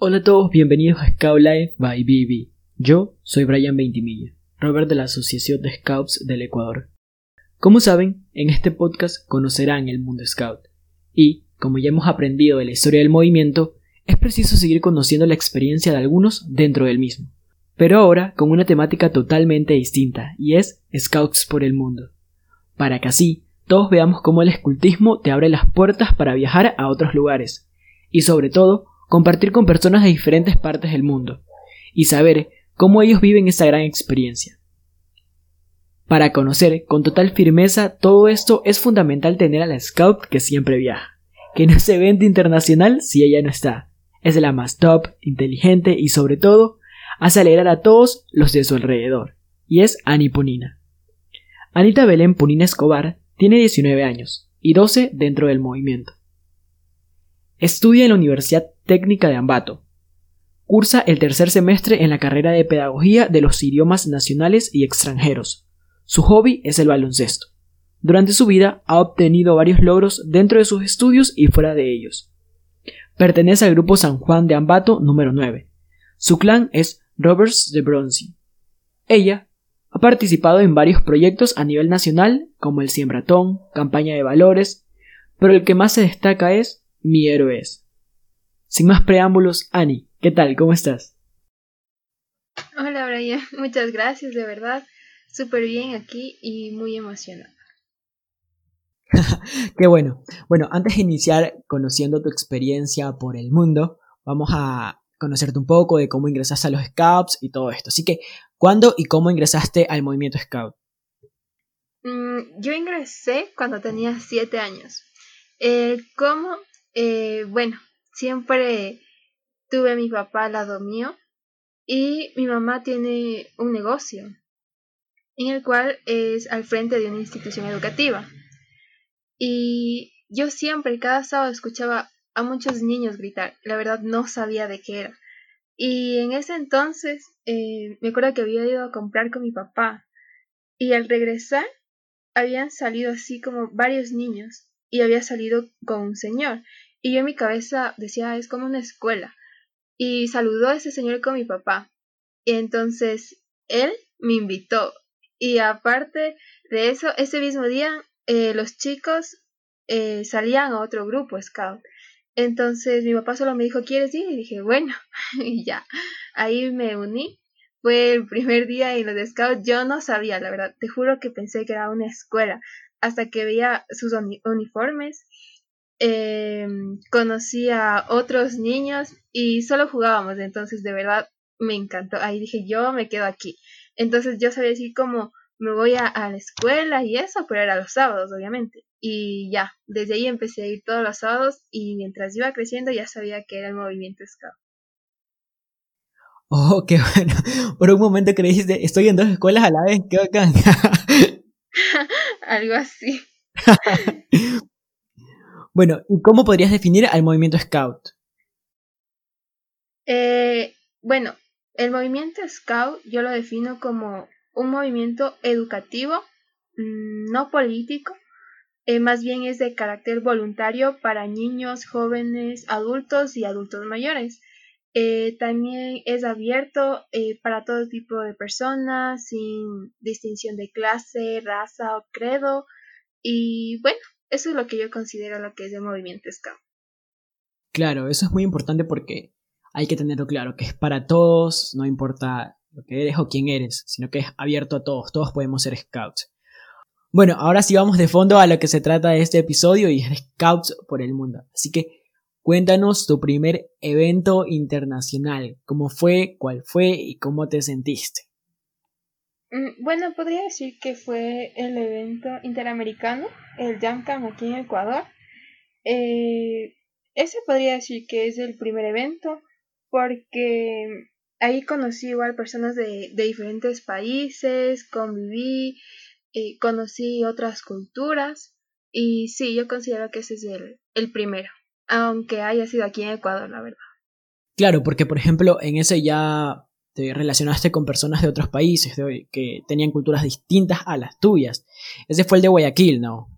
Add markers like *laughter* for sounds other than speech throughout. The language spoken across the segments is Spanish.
Hola a todos, bienvenidos a Scout Life by BB. Yo soy Brian Veintimilla, Robert de la Asociación de Scouts del Ecuador. Como saben, en este podcast conocerán el mundo Scout. Y, como ya hemos aprendido de la historia del movimiento, es preciso seguir conociendo la experiencia de algunos dentro del mismo. Pero ahora con una temática totalmente distinta, y es Scouts por el mundo. Para que así todos veamos cómo el escultismo te abre las puertas para viajar a otros lugares, y sobre todo, compartir con personas de diferentes partes del mundo, y saber cómo ellos viven esa gran experiencia. Para conocer con total firmeza todo esto es fundamental tener a la Scout que siempre viaja, que no es evento internacional si ella no está. Es la más top, inteligente y sobre todo hace alegrar a todos los de su alrededor, y es Ani Punina. Anita Belén Punina Escobar tiene 19 años y 12 dentro del movimiento. Estudia en la Universidad Técnica de Ambato. Cursa el tercer semestre en la carrera de Pedagogía de los Idiomas Nacionales y Extranjeros. Su hobby es el baloncesto. Durante su vida ha obtenido varios logros dentro de sus estudios y fuera de ellos. Pertenece al grupo San Juan de Ambato número 9. Su clan es Roberts de Bronzy. Ella ha participado en varios proyectos a nivel nacional, como el Siembratón, Campaña de Valores, pero el que más se destaca es mi héroe es. Sin más preámbulos, Ani, ¿qué tal? ¿Cómo estás? Hola Brian, *laughs* muchas gracias, de verdad. Súper bien aquí y muy emocionada. *laughs* Qué bueno. Bueno, antes de iniciar conociendo tu experiencia por el mundo, vamos a conocerte un poco de cómo ingresaste a los Scouts y todo esto. Así que, ¿cuándo y cómo ingresaste al movimiento Scout? Mm, yo ingresé cuando tenía siete años. Eh, ¿Cómo? Eh, bueno, siempre tuve a mi papá al lado mío y mi mamá tiene un negocio en el cual es al frente de una institución educativa. Y yo siempre, cada sábado, escuchaba a muchos niños gritar. La verdad no sabía de qué era. Y en ese entonces eh, me acuerdo que había ido a comprar con mi papá. Y al regresar habían salido así como varios niños. Y había salido con un señor. Y yo en mi cabeza decía, es como una escuela. Y saludó a ese señor con mi papá. Y entonces él me invitó. Y aparte de eso, ese mismo día eh, los chicos eh, salían a otro grupo scout. Entonces mi papá solo me dijo, ¿quieres ir? Y dije, bueno, *laughs* y ya, ahí me uní. Fue el primer día en los de scout, yo no sabía, la verdad, te juro que pensé que era una escuela, hasta que veía sus uniformes eh, conocí a otros niños y solo jugábamos, entonces de verdad me encantó. Ahí dije, yo me quedo aquí. Entonces yo sabía decir como me voy a, la escuela y eso, pero era los sábados, obviamente. Y ya, desde ahí empecé a ir todos los sábados y mientras iba creciendo ya sabía que era el movimiento Scout. Oh, qué bueno. *laughs* Por un momento creíste, estoy en dos escuelas a la vez, qué bacán. *laughs* *laughs* Algo así. Bueno, ¿y cómo podrías definir al movimiento Scout? Eh, bueno, el movimiento Scout yo lo defino como un movimiento educativo, mm, no político, eh, más bien es de carácter voluntario para niños, jóvenes, adultos y adultos mayores. Eh, también es abierto para todo tipo de personas, sin distinción de clase, raza o credo. Y bueno, eso es lo que yo considero lo que es el movimiento Scout. Claro, eso es muy importante porque hay que tenerlo claro, que es para todos, no importa lo que eres o quién eres, sino que es abierto a todos, todos podemos ser scouts. Bueno, ahora sí vamos de fondo a lo que se trata de este episodio y es Scouts por el mundo. Así que cuéntanos tu primer evento internacional, cómo fue, cuál fue y cómo te sentiste. Mm, bueno, podría decir que fue el evento interamericano, el JAMCAM aquí en Ecuador. Eh, ese podría decir que es el primer evento porque ahí conocí igual personas de, diferentes países, conviví, eh, conocí otras culturas y sí, yo considero que ese es el, el primero, aunque haya sido aquí en Ecuador, la verdad. Claro, porque por ejemplo en ese ya te relacionaste con personas de otros países que tenían culturas distintas a las tuyas. Ese fue el de Guayaquil, ¿no?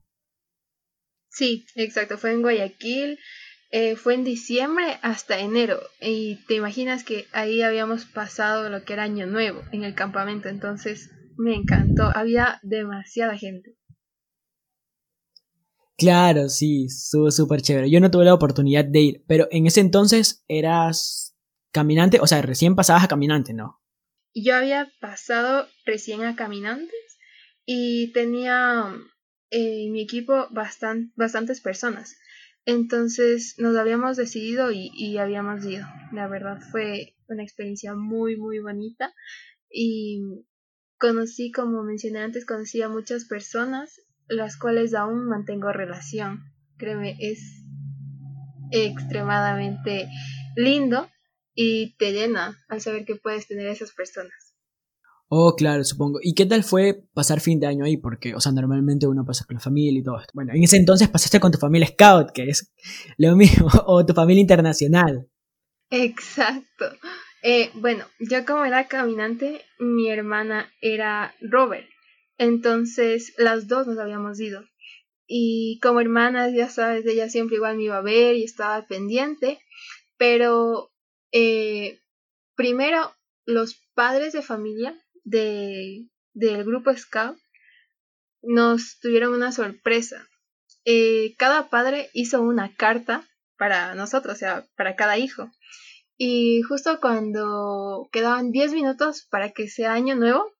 Sí, exacto, fue en Guayaquil. eh, fue en diciembre hasta enero y te imaginas que ahí habíamos pasado lo que era año nuevo en el campamento, entonces me encantó, había demasiada gente. Claro, sí, estuvo súper chévere. Yo no tuve la oportunidad de ir, pero en ese entonces eras caminante, o sea, recién pasabas a caminante, ¿no? Yo había pasado recién a caminantes y tenía en eh, mi equipo bastantes personas. Entonces nos habíamos decidido y, y, habíamos ido. La verdad fue una experiencia muy, muy bonita. Y conocí, como mencioné antes, conocí a muchas personas, las cuales aún mantengo relación. Créeme, es extremadamente lindo y te llena al saber que puedes tener esas personas. Oh, claro, supongo. ¿Y qué tal fue pasar fin de año ahí? Porque, o sea, normalmente uno pasa con la familia y todo esto. Bueno, en ese entonces pasaste con tu familia Scout, que es lo mismo, *laughs* o tu familia internacional. Exacto. Eh, bueno, yo como era caminante, mi hermana era Robert. Entonces, las dos nos habíamos ido. Y como hermanas, ya sabes, ella siempre igual me iba a ver y estaba pendiente. Pero, eh, primero, los padres de familia de, del grupo Scout nos tuvieron una sorpresa. Eh, cada padre hizo una carta para nosotros, o sea, para cada hijo. Y justo cuando quedaban 10 minutos para que sea año nuevo,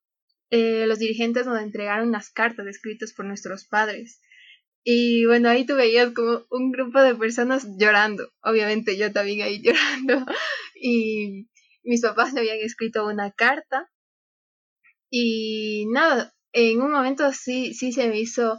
eh, los dirigentes nos entregaron unas cartas escritas por nuestros padres. Y bueno, ahí tú veías como un grupo de personas llorando. Obviamente yo también ahí *laughs* llorando. Y mis papás me habían escrito una carta y nada, en un momento sí, sí se me hizo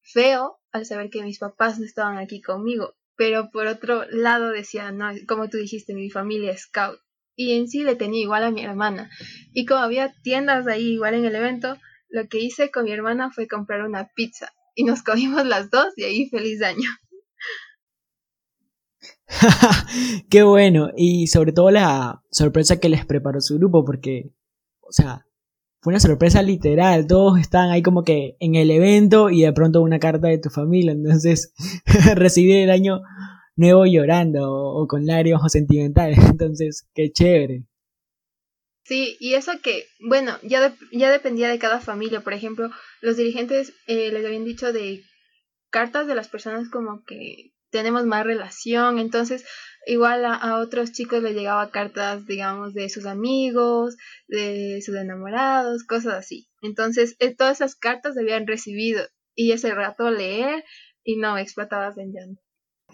feo al saber que mis papás no estaban aquí conmigo. Pero por otro lado decía, no, como tú dijiste, mi familia es scout. Y en sí le tenía igual a mi hermana. Y como había tiendas ahí igual en el evento, lo que hice con mi hermana fue comprar una pizza. Y nos comimos las dos y ahí feliz año. *laughs* Qué bueno. Y sobre todo la sorpresa que les preparó su grupo, porque, o sea, fue una sorpresa literal. Todos están ahí como que en el evento y de pronto una carta de tu familia. Entonces, *laughs* recibí el año nuevo llorando o, con lágrimas sentimentales. *laughs* Entonces, qué chévere. Sí, y eso que, bueno, ya, ya dependía de cada familia. Por ejemplo, los dirigentes eh, les habían dicho de cartas de las personas como que tenemos más relación. Entonces, igual a, otros chicos les llegaba cartas, digamos, de sus amigos, de sus enamorados, cosas así. Entonces, eh, todas esas cartas habían recibido y ese rato leer y no explotabas en.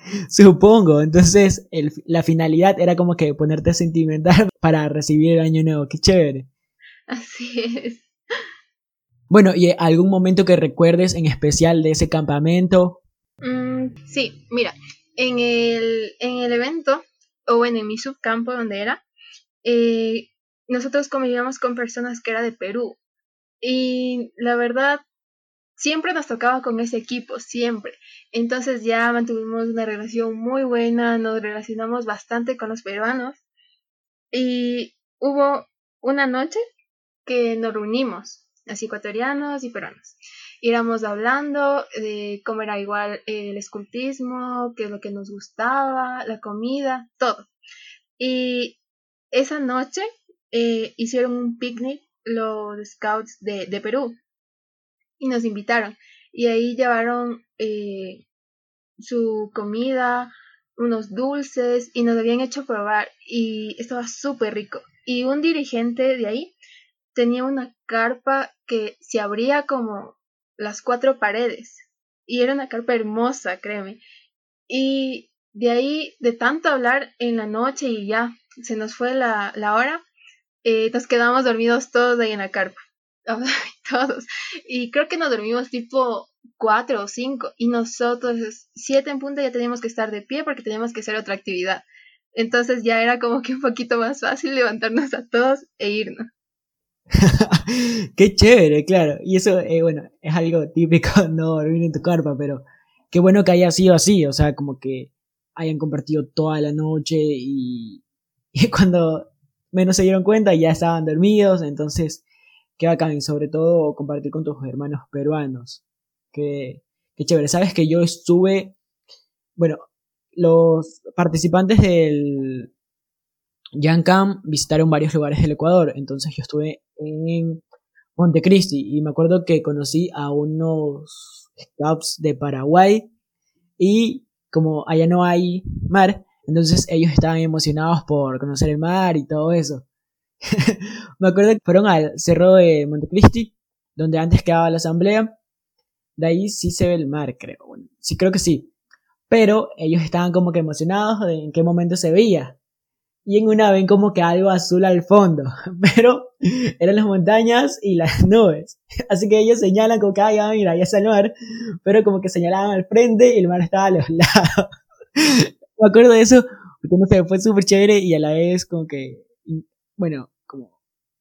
*laughs* Supongo, entonces la finalidad era como que ponerte sentimental *laughs* para recibir el año nuevo, qué chévere. Así es. Bueno, ¿y algún momento que recuerdes en especial de ese campamento? Mm, sí, mira, en el, en el evento, o bueno, en mi subcampo donde era, eh, nosotros convivíamos con personas que era de Perú. Y la verdad, siempre nos tocaba con ese equipo, siempre. Entonces ya mantuvimos una relación muy buena, nos relacionamos bastante con los peruanos. Y hubo una noche que nos reunimos, así ecuatorianos y peruanos íbamos hablando de cómo era igual el escultismo, qué es lo que nos gustaba, la comida, todo. Y esa noche eh, hicieron un picnic los scouts de, Perú y nos invitaron. Y ahí llevaron eh, su comida, unos dulces y nos habían hecho probar y estaba súper rico. Y un dirigente de ahí tenía una carpa que se abría como las cuatro paredes. Y era una carpa hermosa, créeme. Y de ahí, de tanto hablar en la noche y ya se nos fue la, la hora, eh, nos quedamos dormidos todos ahí en la carpa. *laughs* todos. Y creo que nos dormimos tipo cuatro o cinco. Y nosotros, siete en punto, ya teníamos que estar de pie porque teníamos que hacer otra actividad. Entonces ya era como que un poquito más fácil levantarnos a todos e irnos. *laughs* qué chévere, claro. Y eso, eh, bueno, es algo típico, *laughs* no dormir en tu carpa, pero qué bueno que haya sido así, o sea, como que hayan compartido toda la noche y, cuando menos se dieron cuenta ya estaban dormidos, entonces, qué bacán, y sobre todo compartir con tus hermanos peruanos. Qué, qué chévere. Sabes que yo estuve, bueno, los participantes del Camp visitaron varios lugares del Ecuador. Entonces yo estuve en Montecristi y me acuerdo que conocí a unos scouts de Paraguay y como allá no hay mar, entonces ellos estaban emocionados por conocer el mar y todo eso. *laughs* me acuerdo que fueron al cerro de Montecristi, donde antes quedaba la asamblea. De ahí sí se ve el mar, creo. sí, creo que sí. Pero ellos estaban como que emocionados de en qué momento se veía y en una ven como que algo azul al fondo, *laughs* pero eran las montañas y las *laughs* nubes. Así que ellos señalan como que, ay, mira, ya está el mar, pero como que señalaban al frente y el mar estaba a los lados. Me acuerdo de eso, porque no sé, fue súper chévere y a la vez como que, bueno,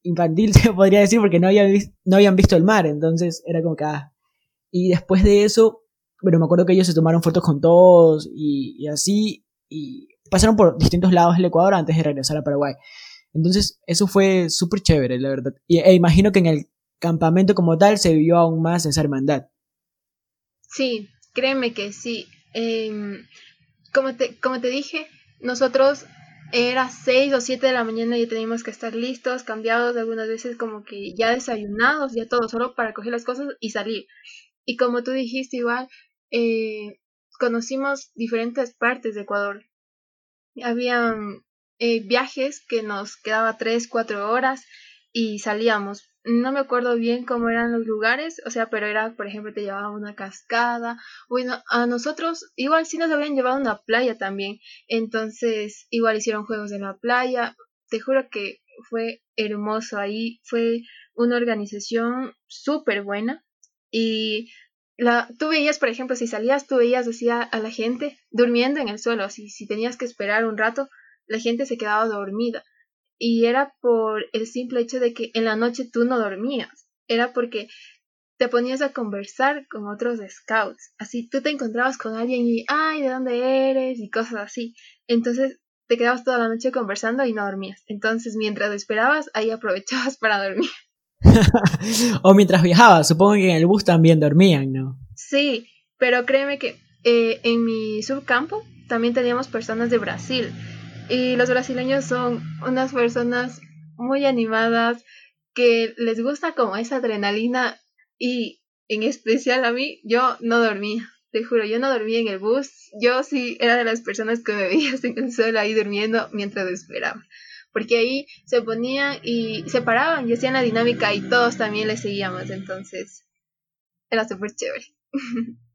infantil *laughs* se podría decir porque no habían, no habían visto el mar, entonces era como que, ah. Y después de eso, bueno, me acuerdo que ellos se tomaron fotos con todos y, así, y pasaron por distintos lados del Ecuador antes de regresar a Paraguay. Entonces, eso fue súper chévere, la verdad. Y, e imagino que en el campamento como tal se vivió aún más esa hermandad. Sí, créeme que sí. Em, como, te, como te dije, nosotros era 6 o 7 de la mañana y teníamos que estar listos, cambiados, algunas veces como que ya desayunados, ya todo, solo para coger las cosas y salir. Y como tú dijiste igual, eh, conocimos diferentes partes de Ecuador. Habían eh, viajes que nos quedaba 3, 4 horas y salíamos. No me acuerdo bien cómo eran los lugares, o sea, pero era, por ejemplo, te llevaba una cascada. Bueno, a nosotros igual sí nos habían llevado a una playa también. Entonces, igual hicieron juegos en la playa. Te juro que fue hermoso ahí. Fue una organización súper buena. Y la, tú veías, por ejemplo, si salías, tú veías, decía a la gente durmiendo en el suelo, si, si tenías que esperar un rato, la gente se quedaba dormida. Y era por el simple hecho de que en la noche tú no dormías, era porque te ponías a conversar con otros scouts. Así tú te encontrabas con alguien y, ay, ¿de dónde eres? y cosas así. Entonces te quedabas toda la noche conversando y no dormías. Entonces mientras esperabas, ahí aprovechabas *laughs* para dormir. *laughs* o mientras viajaba, supongo que en el bus también dormían, ¿no? Sí, pero créeme que eh, en mi subcampo también teníamos personas de Brasil y los brasileños son unas personas muy animadas que les gusta como esa adrenalina y en especial a mí yo no dormía, te juro, yo no dormía en el bus, yo sí era de las personas que me veías *laughs* en el suelo ahí durmiendo mientras esperaba porque ahí se ponían y se paraban y hacían la dinámica y todos también le seguíamos, entonces era súper chévere. *laughs*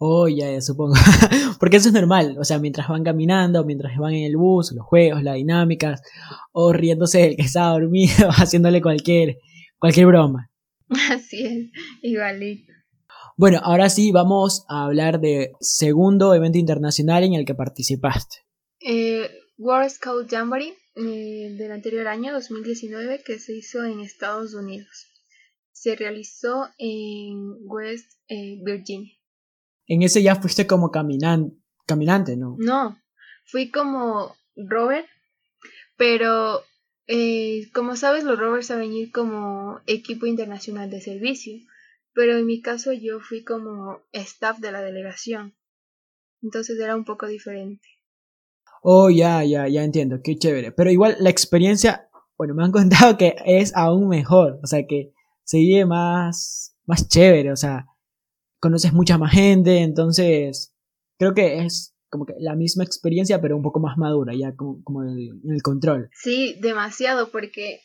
Oh, ya, ya supongo. *laughs* Porque eso es normal. O sea, mientras van caminando, mientras van en el bus, los juegos, las dinámicas, o riéndose del que estaba dormido, *laughs* haciéndole cualquier, cualquier broma. Así es, igualito. Bueno, ahora sí vamos a hablar de segundo evento internacional en el que participaste. Eh, World Scout Jamboree eh, del anterior año, 2019, que se hizo en Estados Unidos. Se realizó en West eh, Virginia. En ese ya fuiste como caminante, ¿no? No, fui como rover, pero eh, como sabes, los rovers saben ir como equipo internacional de servicio, pero en mi caso yo fui como staff de la delegación, entonces era un poco diferente. Oh, ya, ya, ya entiendo, qué chévere. Pero igual la experiencia, bueno, me han *laughs* contado que es aún mejor, o sea, que se vive más, más chévere, o sea, conoces mucha más gente, entonces creo que es como que la misma experiencia, pero un poco más madura, ya como, como el, control. Sí, demasiado, porque,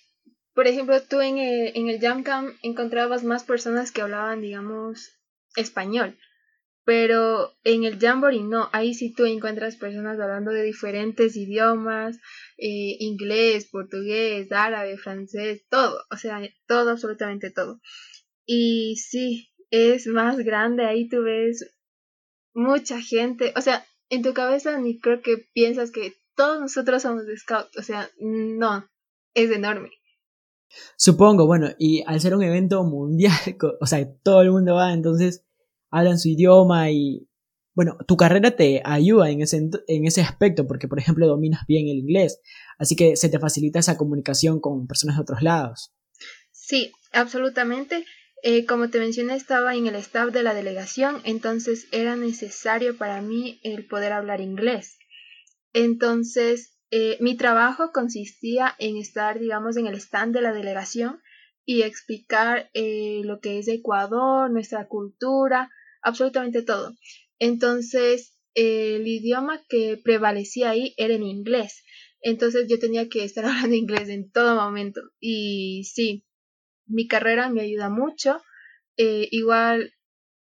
por ejemplo, tú en el, en el Jam encontrabas más personas que hablaban, digamos, español. Pero en el Jamboree no, ahí sí tú encuentras personas hablando de diferentes idiomas, eh, inglés, portugués, árabe, francés, todo, o sea, todo, absolutamente todo. Y sí, es más grande, ahí tú ves mucha gente, o sea, en tu cabeza ni creo que piensas que todos nosotros somos de Scout, o sea, no, es enorme. Supongo, bueno, y al ser un evento mundial, *laughs* o sea, todo el mundo va, entonces hablan su idioma y, bueno, tu carrera te ayuda en ese, en ese aspecto porque, por ejemplo, dominas bien el inglés, así que se te facilita esa comunicación con personas de otros lados. Sí, absolutamente. Eh, como te mencioné, estaba en el staff de la delegación, entonces era necesario para mí el poder hablar inglés. Entonces, eh, mi trabajo consistía en estar, digamos, en el stand de la delegación y explicar eh, lo que es Ecuador, nuestra cultura, absolutamente todo. Entonces, el idioma que prevalecía ahí era en inglés. Entonces yo tenía que estar *laughs* hablando inglés en todo momento. Y sí, mi carrera me ayuda mucho. Eh, igual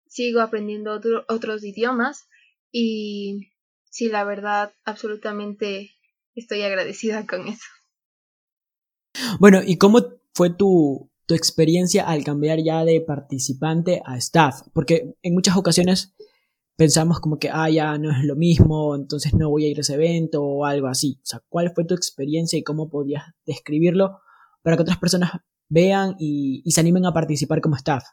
sigo aprendiendo otros idiomas y sí, la verdad, absolutamente estoy agradecida con eso. Bueno, ¿y cómo fue tu, tu experiencia al cambiar ya de participante a staff? Porque en muchas ocasiones pensamos como que, ah, ya no es lo mismo, entonces no voy a ir a ese evento o algo así. O sea, ¿cuál fue tu experiencia y cómo podías describirlo para que otras personas vean y, se animen a participar como staff?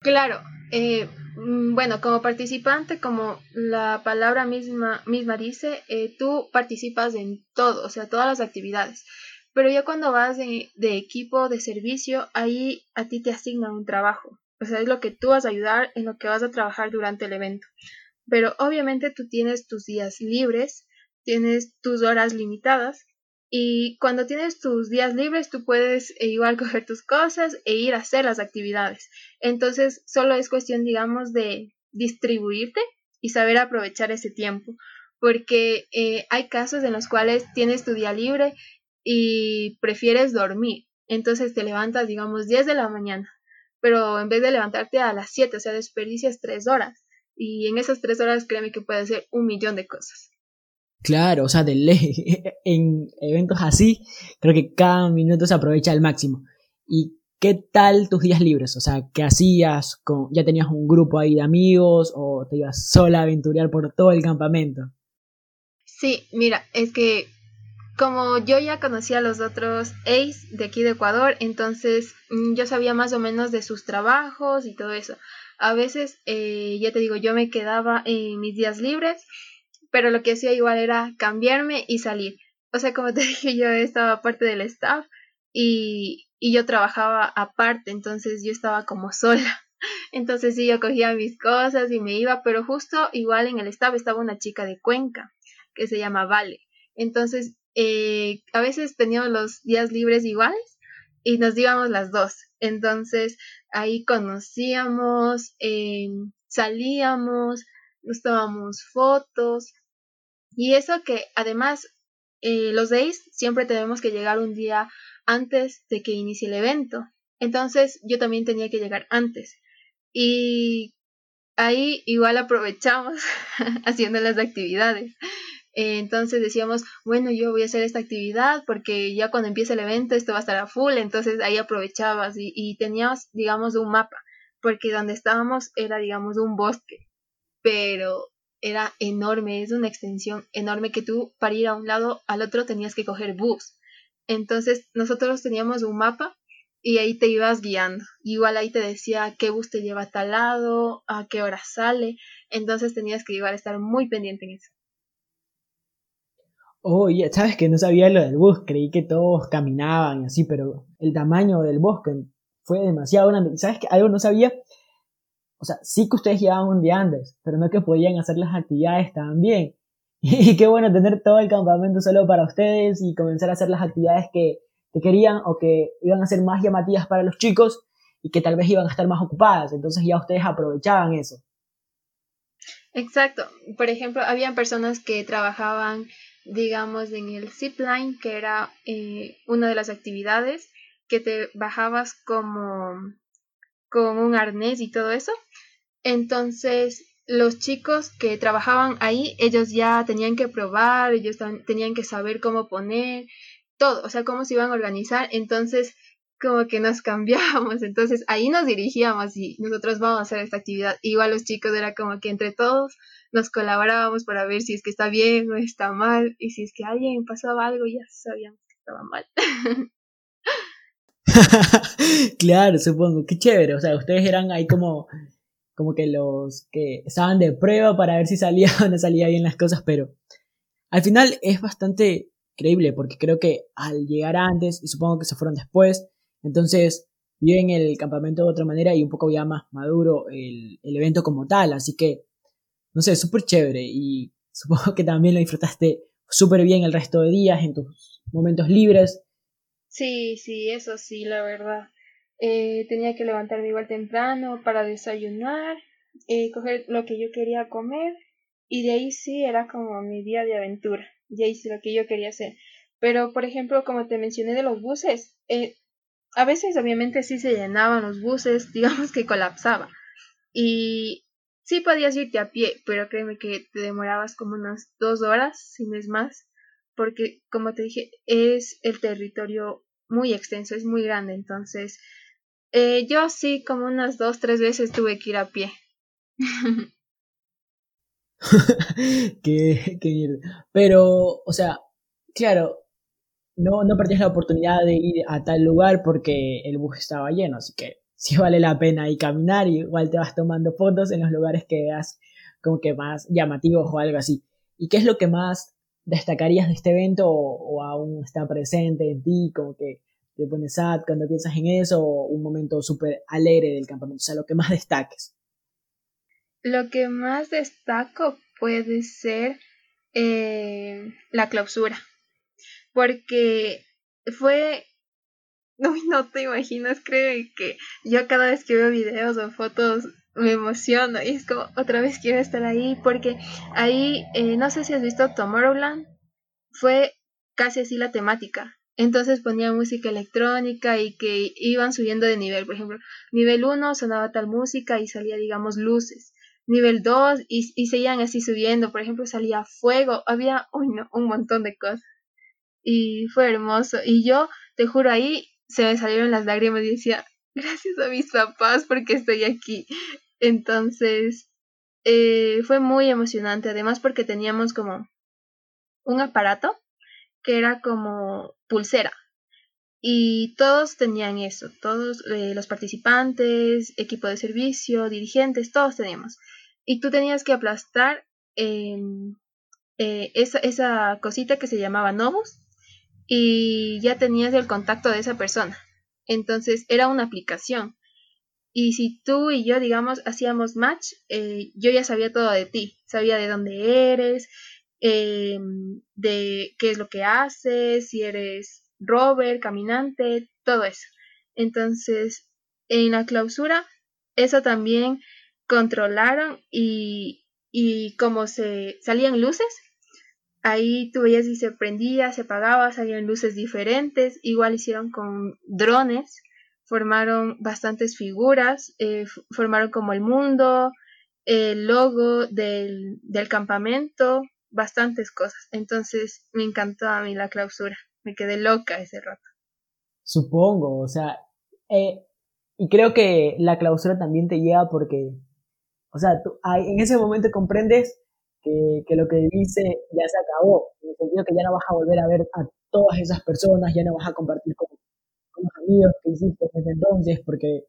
Claro, eh, mm, bueno, como participante, como la palabra misma, misma dice, eh, tú participas en todo, o sea, todas las actividades. Pero ya cuando vas de, de equipo de servicio, ahí a ti te asignan un trabajo. O sea, es lo que tú vas a ayudar en lo que vas a trabajar durante el evento pero obviamente tú tienes tus días libres, tienes tus horas limitadas y cuando tienes tus días libres tú puedes eh, igual *laughs* coger tus cosas e ir a hacer las actividades. Entonces solo es cuestión, digamos, de distribuirte y saber aprovechar ese tiempo, porque eh, hay casos en los cuales tienes tu día libre y prefieres dormir. Entonces te levantas, digamos, 10 de la mañana, pero en vez de levantarte a las 7, o sea, desperdicias 3 horas. Y en esas tres horas, créeme que puede hacer un millón de cosas. Con o sea, de ley. *laughs* En eventos así, creo que cada minuto se aprovecha al máximo. ¿Y qué tal tus días libres? O sea, ¿qué hacías? ¿Ya tenías un grupo ahí de amigos o te ibas sola a aventurear por todo el campamento? Sí, mira, es que como yo ya conocía a los otros Ace de aquí de Ecuador, entonces mm, yo sabía más o menos de sus trabajos y todo eso. A veces, eh, ya te digo, yo me quedaba en mis días libres, pero lo que hacía igual era cambiarme y salir. O sea, como te *laughs* dije, yo estaba parte del staff y, y yo trabajaba aparte, entonces yo estaba como sola. *laughs* Entonces sí, yo cogía mis cosas y me iba, pero justo igual en el staff estaba una chica de Cuenca que se llama Vale. Entonces, eh, a veces teníamos los días libres iguales y nos íbamos las dos. Entonces, ahí conocíamos, eh, salíamos, nos tomábamos fotos. Y eso que además eh, los days siempre tenemos que llegar un día antes de que inicie el evento. Entonces yo también tenía que llegar antes. Y ahí igual aprovechamos *laughs* haciendo las actividades. Eh, entonces decíamos, bueno, yo voy a hacer esta actividad porque ya cuando empiece el evento esto va a estar a full, entonces ahí aprovechabas y, y teníamos, digamos, un mapa, porque donde estábamos era, digamos, un bosque, pero era enorme, es una extensión enorme que tú para ir a un lado al otro tenías que coger bus. Entonces nosotros teníamos un mapa y ahí te ibas guiando. Igual ahí te decía qué bus te lleva a tal lado, a qué hora sale. Entonces tenías que igual estar muy pendiente en eso. Oye, sabes que no sabía lo del bus, creí que todos caminaban y así, pero el tamaño del bosque fue demasiado grande. Sabes que algo no sabía, o sea, sí que ustedes llevaban un día antes, pero no que podían hacer las actividades también. *laughs* Y qué bueno tener todo el campamento solo para ustedes y comenzar a hacer las actividades que, que querían o que iban a ser más llamativas para los chicos y que tal vez iban a estar más ocupadas. Entonces ya ustedes aprovechaban eso. Exacto. Por ejemplo, habían personas que trabajaban digamos, en el zipline, que era eh, una de las actividades, que te bajabas como con un arnés y todo eso. Entonces, los chicos que trabajaban ahí, ellos ya tenían que probar, ellos tenían que saber cómo poner, todo, o sea, cómo se iban a organizar. Entonces, como que nos *laughs* cambiábamos, entonces ahí nos dirigíamos y nosotros vamos a hacer esta actividad. Igual los chicos era como que entre todos nos colaborábamos para ver si es que está bien o está mal y si es que alguien pasaba algo ya sabíamos que estaba mal. *laughs* *laughs* claro, supongo, qué chévere, o sea, ustedes eran ahí como como que los que estaban de prueba para ver si salía *laughs* o no salía bien las cosas, pero al final es bastante creíble porque creo que al llegar antes y supongo que se fueron después, entonces viven el campamento de otra manera y un poco ya más maduro el, el evento como tal. Así que, no sé, súper chévere y *laughs* supongo que también lo disfrutaste súper bien el resto de días en tus momentos libres. Sí, sí, eso sí, la verdad. Eh, tenía que levantarme igual temprano para desayunar, eh, coger lo que yo quería comer y de ahí sí era como mi día de aventura, de ahí sí lo que yo quería hacer. Pero, por ejemplo, como te mencioné de los buses, eh, a veces obviamente sí se llenaban los buses, *laughs* digamos que colapsaba. Y sí podías irte a pie, pero créeme que te demorabas como unas dos horas, si no es más, porque como te dije, es el territorio muy extenso, es muy grande, entonces eh, yo sí como unas dos, tres veces tuve que ir a pie. *laughs* *laughs* qué, qué Pero, o sea, claro, no, no perdías la oportunidad de ir a tal lugar porque el bus estaba lleno, así que *laughs* sí vale la pena ir caminar y igual te vas tomando fotos en los lugares que veas como que más llamativos o algo así. ¿Y qué es lo que más destacarías de este evento o, aún está presente en ti, como que te pones sad cuando piensas en eso o un momento súper alegre del campamento? O sea, lo que más destaques. Lo que más destaco puede ser eh, la clausura porque fue *laughs* Uy, no te imaginas, creo que yo cada vez que veo videos o fotos me emociono y es como otra vez quiero estar ahí porque ahí, eh, no sé si has visto Tomorrowland, fue casi así la temática. Entonces ponía música electrónica y que iban subiendo de nivel. Por ejemplo, nivel 1 sonaba tal música y salía, digamos, luces. Nivel 2 y, y seguían así subiendo. Por ejemplo, salía fuego. Había, uy, no, un montón de cosas y fue hermoso. Y yo, te juro, ahí se me salieron las lágrimas y decía, gracias a mis papás porque estoy aquí. Entonces, eh, fue muy emocionante, además porque teníamos como un aparato que era como pulsera. Y todos tenían eso, todos eh, los participantes, equipo de servicio, dirigentes, todos teníamos. Y tú tenías que aplastar eh, esa, esa cosita que se llamaba Novus y ya tenías el contacto de esa persona. Entonces era una aplicación. Y si tú y yo, digamos, hacíamos match, eh, yo ya sabía todo de ti. Sabía de dónde eres, eh, de qué es lo que haces, si eres rover, caminante, todo eso. Entonces, en la clausura, eso también controlaron y, y como se salían luces, Ahí tú veías si se prendía, se apagaba, salían luces diferentes. Igual hicieron con drones, formaron bastantes figuras, eh, formaron como el mundo, el logo del, del campamento, bastantes cosas. Entonces me encantó a mí la clausura, me quedé loca ese rato. Supongo, o sea, eh, y creo que la clausura también te lleva porque, o sea, en ese momento comprendes que, lo que dice ya se acabó, en el sentido que ya no vas a volver a ver a todas esas personas, ya no vas a compartir con, los amigos que hiciste desde entonces, porque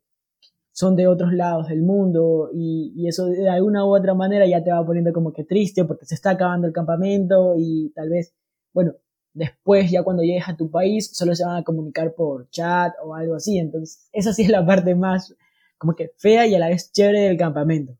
son de otros lados del mundo y, y, eso de alguna u otra manera ya te va poniendo como que triste porque se está acabando el campamento y tal vez, bueno, después ya cuando llegues a tu país solo se van a comunicar por chat o algo así, entonces esa sí es la parte más como que fea y a la vez chévere del campamento.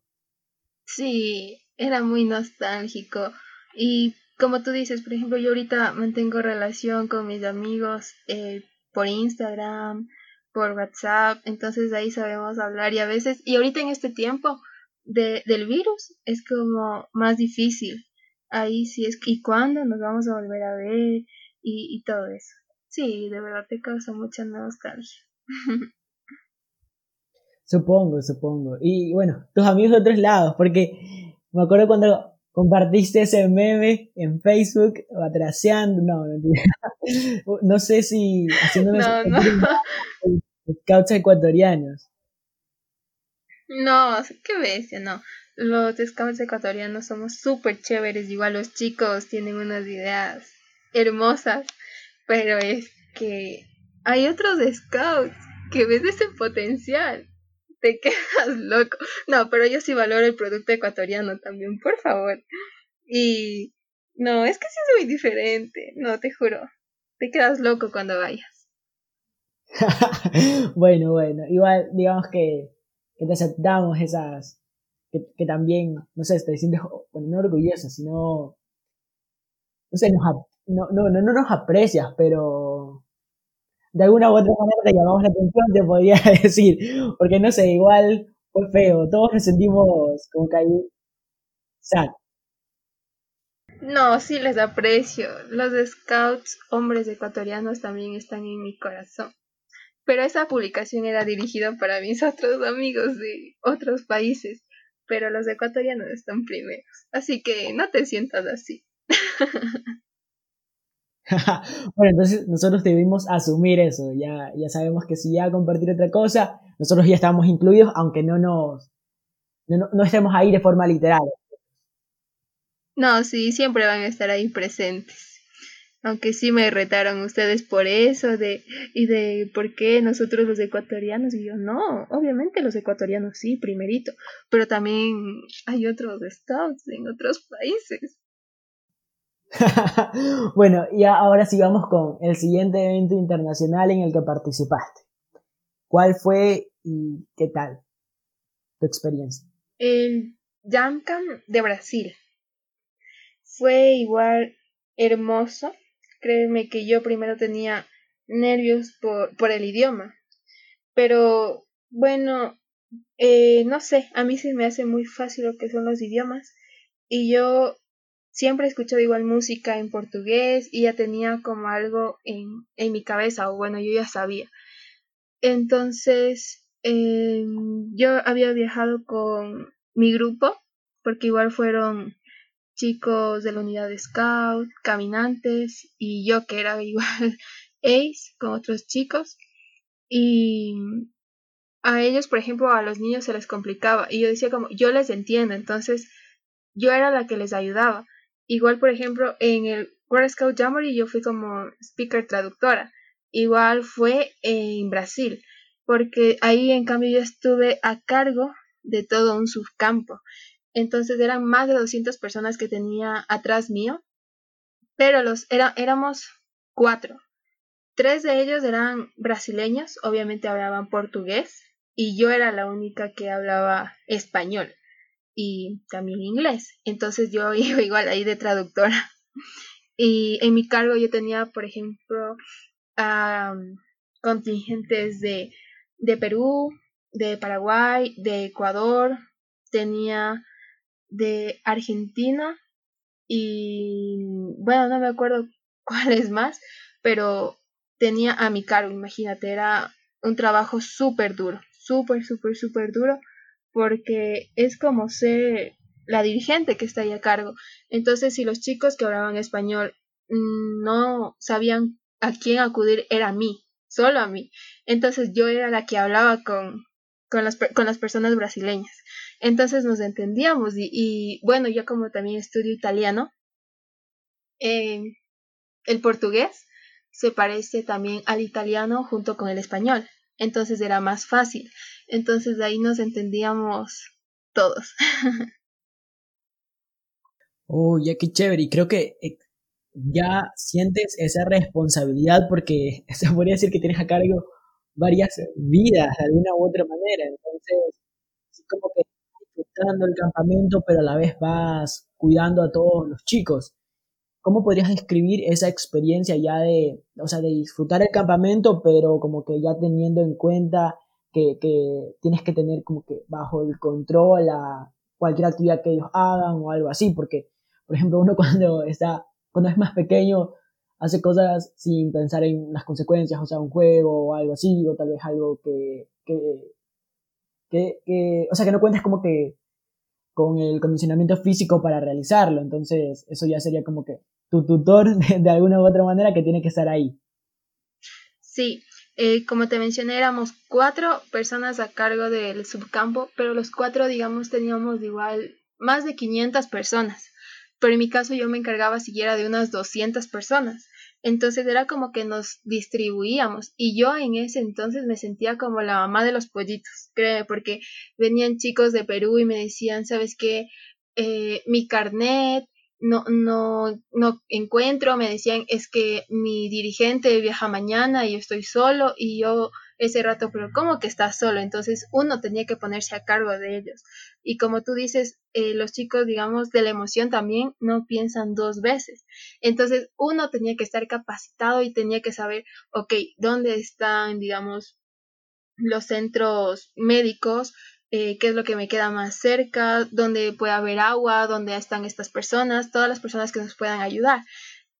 Sí, era muy nostálgico. Y como tú dices, por ejemplo, yo ahorita mantengo relación con mis amigos eh, por Instagram, por WhatsApp, entonces ahí sabemos hablar y a veces, y ahorita en este tiempo de, del virus es como más difícil. Ahí sí es, ¿y cuándo nos vamos a volver a ver? Y, y todo eso. Sí, de verdad te causa mucha nostalgia. *laughs* Supongo, supongo. Y bueno, tus amigos de otros lados, porque me acuerdo cuando compartiste ese meme en Facebook, atraseando, no, *laughs* no sé si haciendo *laughs* no, no. scouts ecuatorianos. No, qué bestia, no. Los scouts ecuatorianos somos súper chéveres, igual los chicos tienen unas ideas hermosas, pero es que hay otros scouts que ves ese potencial te *laughs* quedas loco. No, pero yo sí valoro el producto ecuatoriano también, por favor. Y no, es que sí es muy diferente, no, te juro. Te quedas loco cuando vayas. *laughs* bueno, bueno, igual digamos que, que te aceptamos esas, que, que, también, no sé, te sientes, bueno, no orgullosa, sino, no sé, nos, no, no, no, no nos aprecias, pero de alguna u otra manera te llamamos la atención, te podría *laughs* decir, porque no sé, igual fue feo, todos nos sentimos como que sad. No, sí les aprecio. Los scouts hombres ecuatorianos también están en mi corazón. Pero esa publicación era dirigida para mis otros amigos de otros países, pero los ecuatorianos están primeros. Así que no te sientas así. *laughs* *laughs* bueno, entonces nosotros debimos asumir eso. Ya, ya sabemos que si ya compartir otra cosa, nosotros ya estamos incluidos, aunque no nos no, no estemos ahí de forma literal. No, sí, siempre van a estar ahí presentes. Aunque sí me retaron ustedes por eso, de, y de por qué nosotros los ecuatorianos, y yo no, obviamente los ecuatorianos sí, primerito, pero también hay otros scouts en otros países. *laughs* bueno, y ahora sí vamos con el siguiente evento internacional en el que participaste. ¿Cuál fue y qué tal tu experiencia? El Jamcam de Brasil. Fue igual hermoso Créeme que yo primero tenía nervios por, por el idioma. Pero bueno, eh, no sé, a mí se me hace muy fácil lo que son los idiomas. Y yo siempre he escuchado igual música en portugués y ya tenía como algo en, en mi cabeza, o bueno, yo ya sabía. Entonces, eh, yo había viajado con mi grupo, porque igual fueron chicos de la unidad de scout, caminantes y yo que era igual *laughs* ace con otros chicos y a ellos, por ejemplo, a los niños se les complicaba y yo decía como yo les entiendo, entonces yo era la que les ayudaba. Igual, por ejemplo, en el World Scout Jamboree yo fui como speaker traductora. Igual fue en Brasil, porque ahí en cambio yo estuve a cargo de todo un subcampo. Entonces eran más de 200 personas que tenía atrás mío, pero los era, éramos cuatro. Tres de ellos eran brasileños, obviamente hablaban portugués, y yo era la única que hablaba español y también inglés. Entonces yo *laughs* iba igual ahí de traductora. Y en mi cargo yo tenía, por ejemplo, contingentes de, de Perú, de Paraguay, de Ecuador, tenía de Argentina y bueno, no me acuerdo *laughs* cuáles más, pero tenía a mi cargo, imagínate, era un trabajo súper duro, súper, súper, súper duro, porque es como ser la dirigente que está ahí a cargo. Entonces, si los chicos que hablaban español mm, no sabían a quién acudir, era a mí, solo a mí. Entonces yo era la que hablaba con, con, las, con las personas brasileñas. Entonces nos entendíamos y, bueno, yo como también estudio italiano, eh, el portugués se parece también al italiano junto con el español, entonces era más fácil. Entonces de ahí nos entendíamos todos. oh, ya qué chévere. Y creo que eh, ya sientes esa responsabilidad porque *laughs* se podría decir que tienes a cargo varias vidas de alguna u otra manera. Entonces, como que disfrutando el campamento, pero a la vez vas cuidando a todos los chicos. ¿Cómo podrías describir esa experiencia ya de, o sea, de disfrutar el campamento, pero como que ya teniendo en cuenta que, que tienes que tener como que bajo el control a cualquier actividad que ellos hagan o algo así? Porque, por ejemplo, uno *laughs* cuando está, cuando es más pequeño, hace cosas sin pensar en las consecuencias, o sea, un juego o algo así, o tal vez algo que, que que, o sea, que no cuentes como que con el condicionamiento físico para realizarlo. Entonces, eso ya sería como que tu tutor *laughs* de, alguna u otra manera que tiene que estar ahí. Sí, eh, como te mencioné, éramos cuatro personas a cargo del subcampo, pero los cuatro, digamos, teníamos igual más de 500 personas. Pero en mi caso yo me encargaba siquiera de unas 200 personas. Entonces era como que nos distribuíamos y yo en ese entonces me sentía como la mamá de los pollitos, creo, porque venían chicos de Perú y me decían, ¿sabes qué? Eh, mi carnet no, no, no encuentro, me decían es que mi dirigente viaja mañana y yo estoy solo y yo ese rato, pero ¿cómo que estás solo? Entonces uno tenía que ponerse a cargo de ellos. Y como tú dices, eh, los chicos, digamos, de la emoción también no piensan dos veces. Entonces uno tenía que estar capacitado y tenía que saber, ok, ¿dónde están, digamos, los centros médicos? Eh, qué es lo que me queda más cerca, dónde puede haber agua, dónde están estas personas, todas las personas que nos puedan ayudar.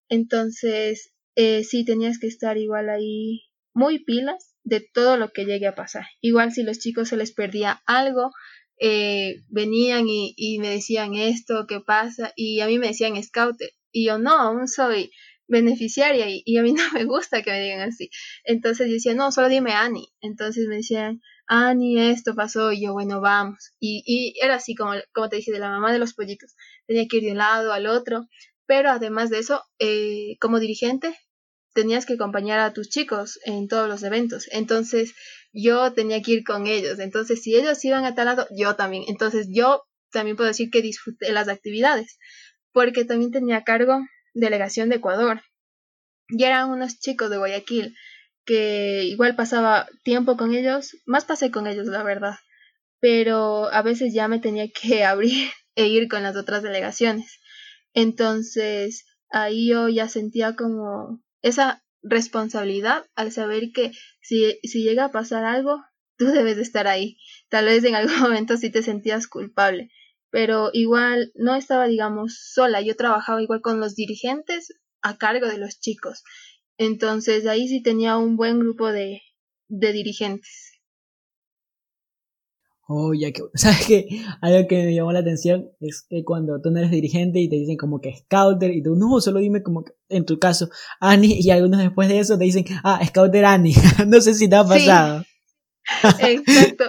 Entonces, eh, sí, tenías que estar igual ahí muy pilas de todo lo que llegue a pasar. Igual si los chicos se les perdía algo, eh, venían y, me decían esto, qué pasa, y a mí me decían scouter, y yo no, aún soy beneficiaria y, a mí *laughs* no me gusta que me digan así. Entonces yo decía, no, solo dime Annie. Entonces me decían, Annie, esto pasó, y yo, bueno, vamos. Y, y era así como, como te dije, de la mamá de los pollitos. Tenía que ir de un lado al otro, pero además de eso, eh, como dirigente, tenías que acompañar a tus chicos en todos los eventos. Entonces yo tenía que ir con ellos. Entonces si ellos iban a tal lado, yo también. Entonces yo también puedo decir que disfruté las actividades, porque también tenía cargo delegación de Ecuador. Y eran unos chicos de Guayaquil que igual pasaba tiempo con ellos, más pasé con ellos, la verdad. Pero a veces ya me tenía que *laughs* abrir e ir con las otras delegaciones. Entonces, ahí yo ya sentía como esa responsabilidad al saber que si, si llega a pasar algo, tú debes de estar ahí. Tal vez en algún *laughs* momento sí te sentías culpable, pero igual no estaba, digamos, sola. Yo trabajaba igual con los dirigentes a cargo de los chicos. Entonces ahí sí tenía un buen grupo de, de dirigentes. Oh, ya que, *laughs* ¿sabes qué? Algo que me llamó la atención es que cuando tú no eres dirigente y te dicen como que scouter y tú no, solo dime como que, en tu caso, Annie y algunos después de eso te dicen, ah, scouter Annie. *laughs* no sé si te ha pasado. *laughs* Exacto.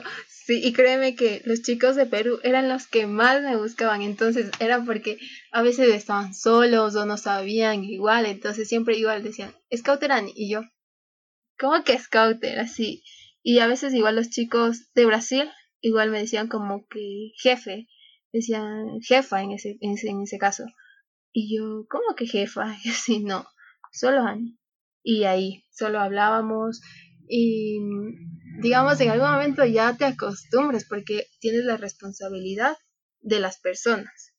Sí, y créeme que los chicos de Perú eran los que más me buscaban, entonces era porque a veces estaban solos o no sabían igual, entonces siempre igual decían, Scouter Annie, y yo, ¿cómo que Scouter? Así. Y a veces igual los chicos de Brasil igual me decían como que jefe, decían jefa en ese, en ese, caso. Y yo, ¿cómo que jefa? *laughs* Y así, no, solo Annie. Y ahí, solo hablábamos y digamos, en algún momento ya te acostumbras porque tienes la responsabilidad de las personas.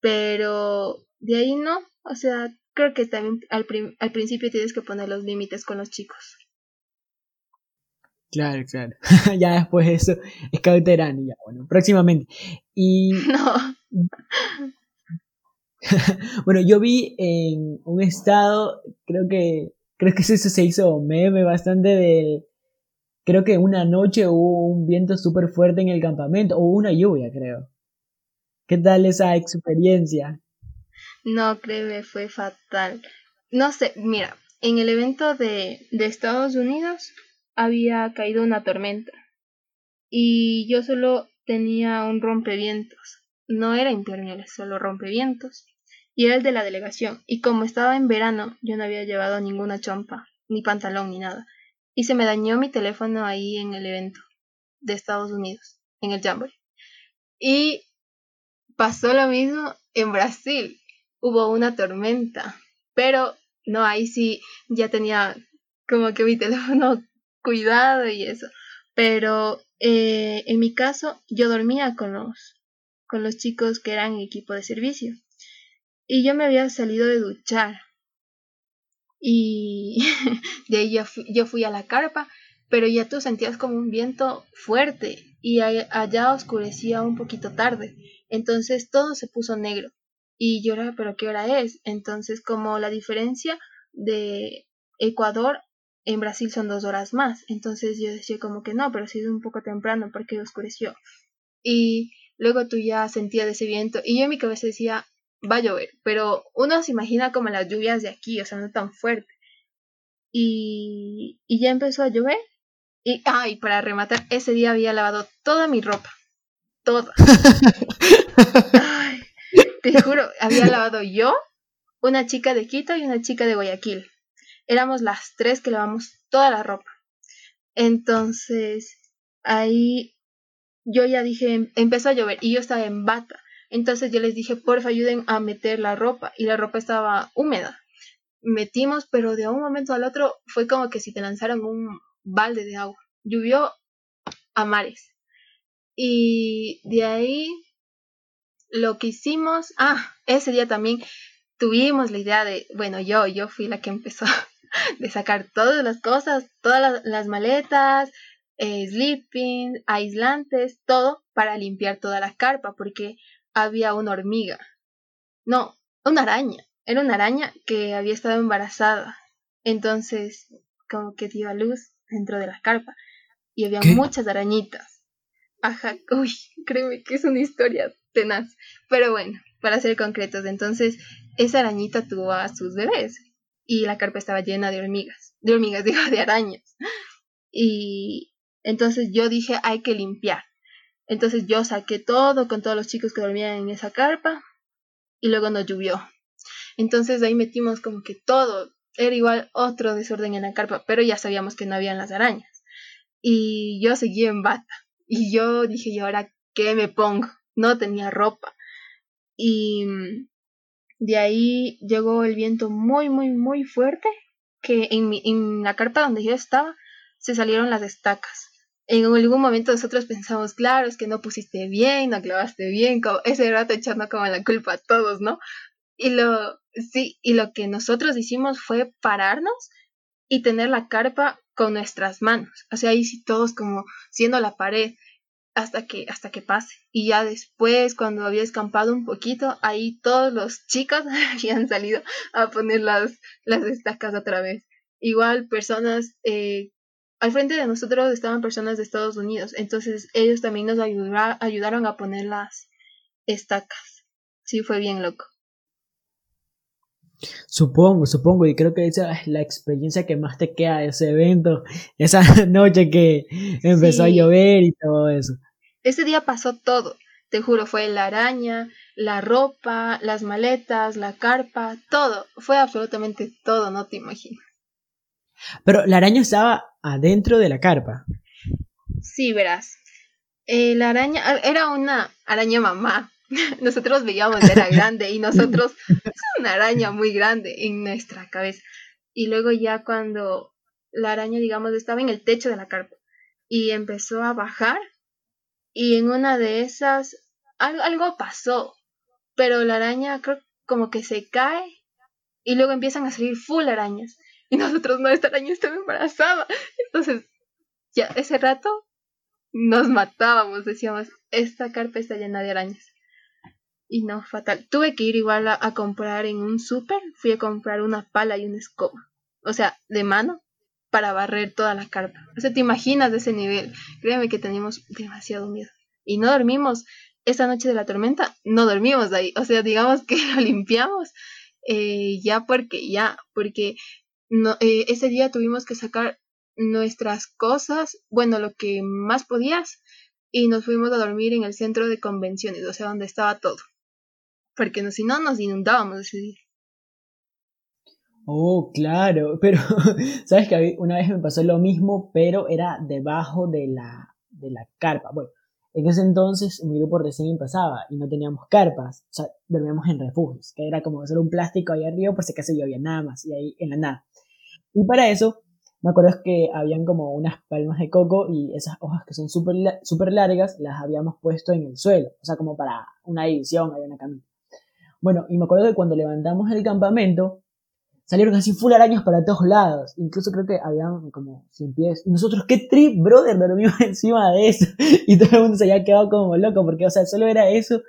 Pero de ahí no, o sea, creo que también al, al principio tienes que poner los límites con los chicos. Claro, claro. *laughs* ya después de eso, Scout y ya, bueno, próximamente. Y. *laughs* No. *laughs* bueno, yo vi en un estado, creo que. Creo que eso se hizo meme bastante del. Creo que una noche hubo un viento súper fuerte en el campamento, o una lluvia, creo. ¿Qué tal esa experiencia? No, créeme, fue fatal. No sé, mira, en el evento de, de Estados Unidos había caído una tormenta y yo solo tenía un rompevientos. No era impermeable, solo rompevientos. Y era el de la delegación. Y como estaba en verano, yo no había llevado ninguna chompa, ni pantalón, ni nada. Y se me dañó mi teléfono ahí en el evento de Estados Unidos, en el Jamboree. Y pasó lo mismo en Brasil. Hubo una tormenta, pero no, ahí sí ya tenía como que mi *laughs* teléfono cuidado y eso. Pero eh, en mi caso, yo dormía con los, con los chicos que eran equipo de servicio. Y yo me había salido de duchar. Y *laughs* de ahí yo fui, yo fui a la carpa, pero ya tú sentías como un viento fuerte y allá oscurecía un poquito tarde. Entonces todo se puso negro. Y yo era, pero ¿qué hora es? Entonces como la diferencia de Ecuador en Brasil son dos horas más. Entonces yo decía como que no, pero si es un poco temprano porque oscureció. Y luego tú ya sentías ese viento y yo en mi cabeza decía, va a llover, pero uno se imagina como las lluvias de aquí, o sea, no tan fuerte. Y, y ya empezó a llover. Y, ay, para rematar, ese día había lavado toda mi ropa. Toda. *laughs* te juro, había lavado yo, una chica de Quito y una chica de Guayaquil éramos las tres que lavamos toda la ropa. Entonces, ahí yo ya dije, empezó a llover y yo estaba en bata. Entonces yo les dije, porfa, ayuden a meter la ropa. Y la ropa estaba húmeda. Metimos, pero de un momento al otro fue como que si te lanzaran un balde de agua. Llovió a mares. Y de ahí lo que hicimos, ah, ese día también tuvimos la idea de, bueno, yo, yo fui la que empezó *laughs* de sacar todas las cosas, todas las, maletas, eh, sleeping, aislantes, todo para limpiar toda la carpa, porque había una hormiga. No, una araña. Era una araña que había estado embarazada. Entonces, como que dio a luz dentro de la carpa. Y había muchas arañitas. Ajá, uy, *laughs* créeme que es una historia tenaz. Pero bueno, para ser concretos, entonces esa arañita tuvo a sus bebés y la carpa estaba llena de hormigas, de hormigas, *laughs* digo, de arañas. Y entonces yo dije, hay que limpiar. Entonces yo saqué todo con todos los chicos que dormían en esa carpa y luego nos llovió. Entonces ahí metimos como que todo, era igual otro desorden en la carpa, pero ya sabíamos que no habían las arañas. Y yo seguí en bata. Y yo dije, ¿y ahora qué me pongo? No tenía ropa. Y de ahí llegó el viento muy, muy, muy fuerte, que en, en la carpa donde yo estaba se salieron las estacas. En algún momento nosotros pensamos, claro, es que no pusiste bien, no clavaste bien, como ese rato echando como la culpa a todos, ¿no? Y lo, sí, y lo que nosotros hicimos fue pararnos y tener la carpa con nuestras manos. O sea, ahí sí todos como siendo la pared hasta que, hasta que pase. Y ya después, cuando había escampado un poquito, ahí todos los chicos *laughs* habían salido a poner las, las estacas otra vez. Igual personas, eh, al frente de nosotros estaban personas de Estados Unidos, entonces ellos también nos ayudaron a poner las estacas. Sí, fue bien loco. Supongo, supongo, y creo que esa es la experiencia que más te queda de ese evento, *laughs* esa noche que empezó a llover y todo eso. Ese día pasó todo, te juro, fue la araña, la ropa, las maletas, la carpa, todo, fue absolutamente todo, no te imaginas. Pero la araña estaba adentro de la carpa. Sí, verás. Eh, la araña era una araña mamá, *laughs* nosotros veíamos era grande y nosotros es una araña muy grande en nuestra cabeza. Y luego ya cuando la araña, digamos, estaba en el techo de la carpa y empezó a bajar y en una de esas algo, pasó, pero la araña creo como que se cae y luego empiezan a salir full arañas y nosotros no, esta araña estaba embarazada. Entonces, ya ese rato nos matábamos, decíamos, esta carpa está llena de arañas. Y no, fatal. Tuve que ir igual a, comprar en un súper. Fui a comprar una pala y una escoba. O sea, de mano para barrer toda la carpa. O sea, te imaginas de ese nivel. Créeme que teníamos demasiado miedo. Y no dormimos. Esa noche de la tormenta, no dormimos de ahí. O sea, digamos que *laughs* lo limpiamos eh, ya porque ya, porque no, eh, ese día tuvimos que sacar nuestras cosas, bueno, lo que más podías, y nos fuimos a dormir en el centro de convenciones, o sea, donde estaba todo porque no, si no nos inundábamos ese día. Oh, claro, *laughs* pero sabes que una vez me pasó lo mismo, pero era debajo de la, de la carpa. Bueno, en ese entonces mi grupo recién empezaba y no teníamos carpas, o sea, dormíamos en refugios, que era como hacer un plástico ahí arriba por si acaso llovía nada más y ahí en la nada. Y para eso, me acuerdo que habían como unas palmas de coco y esas hojas que son súper super largas las habíamos puesto en el suelo, o sea, como para una división, había una. Bueno, y me acuerdo que cuando levantamos el campamento, salieron así full arañas para todos lados. Incluso creo que habían como 100 pies. Y nosotros, qué trip, brother, dormimos *laughs* encima de eso. *laughs* Y todo el mundo se había quedado como loco, porque, o sea, solo era eso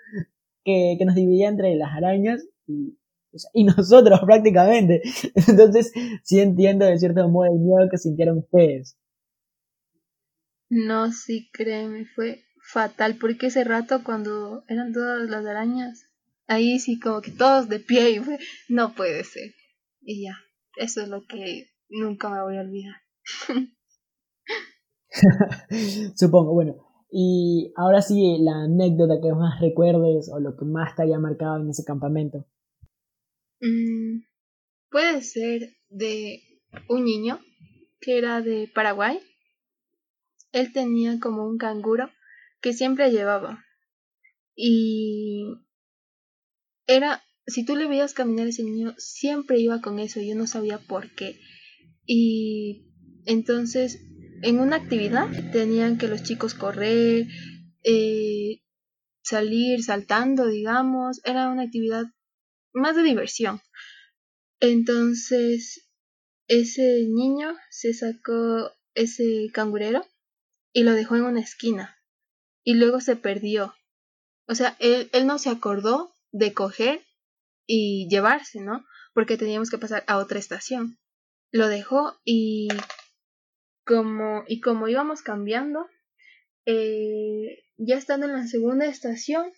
que, nos dividía entre las arañas y, *laughs* y nosotros *laughs* prácticamente. Entonces, sí entiendo de cierto modo el miedo que sintieron ustedes. No, sí, créeme, fue fatal, porque ese rato cuando eran todas las arañas, ahí sí como que todos de pie y fue, no puede ser. Y ya, eso es lo que nunca me voy a olvidar. *laughs* Supongo, bueno. Y ahora sí, la anécdota que más recuerdes o lo que más te haya marcado en ese campamento. Mm, puede ser de un niño que era de Paraguay. Él tenía como un canguro que siempre llevaba. Y era, si tú le veías caminar a ese niño, siempre iba con eso, yo no sabía por qué. Y entonces, en una actividad tenían que los chicos correr, eh, salir saltando, digamos, era una actividad más de diversión. Entonces, ese niño se sacó ese cangurero y lo dejó en una esquina y luego se perdió. O sea, él, él no se acordó de coger y llevarse, ¿no? Porque teníamos que pasar a otra estación. Lo dejó y como, y como íbamos cambiando, eh, ya estando en la segunda estación,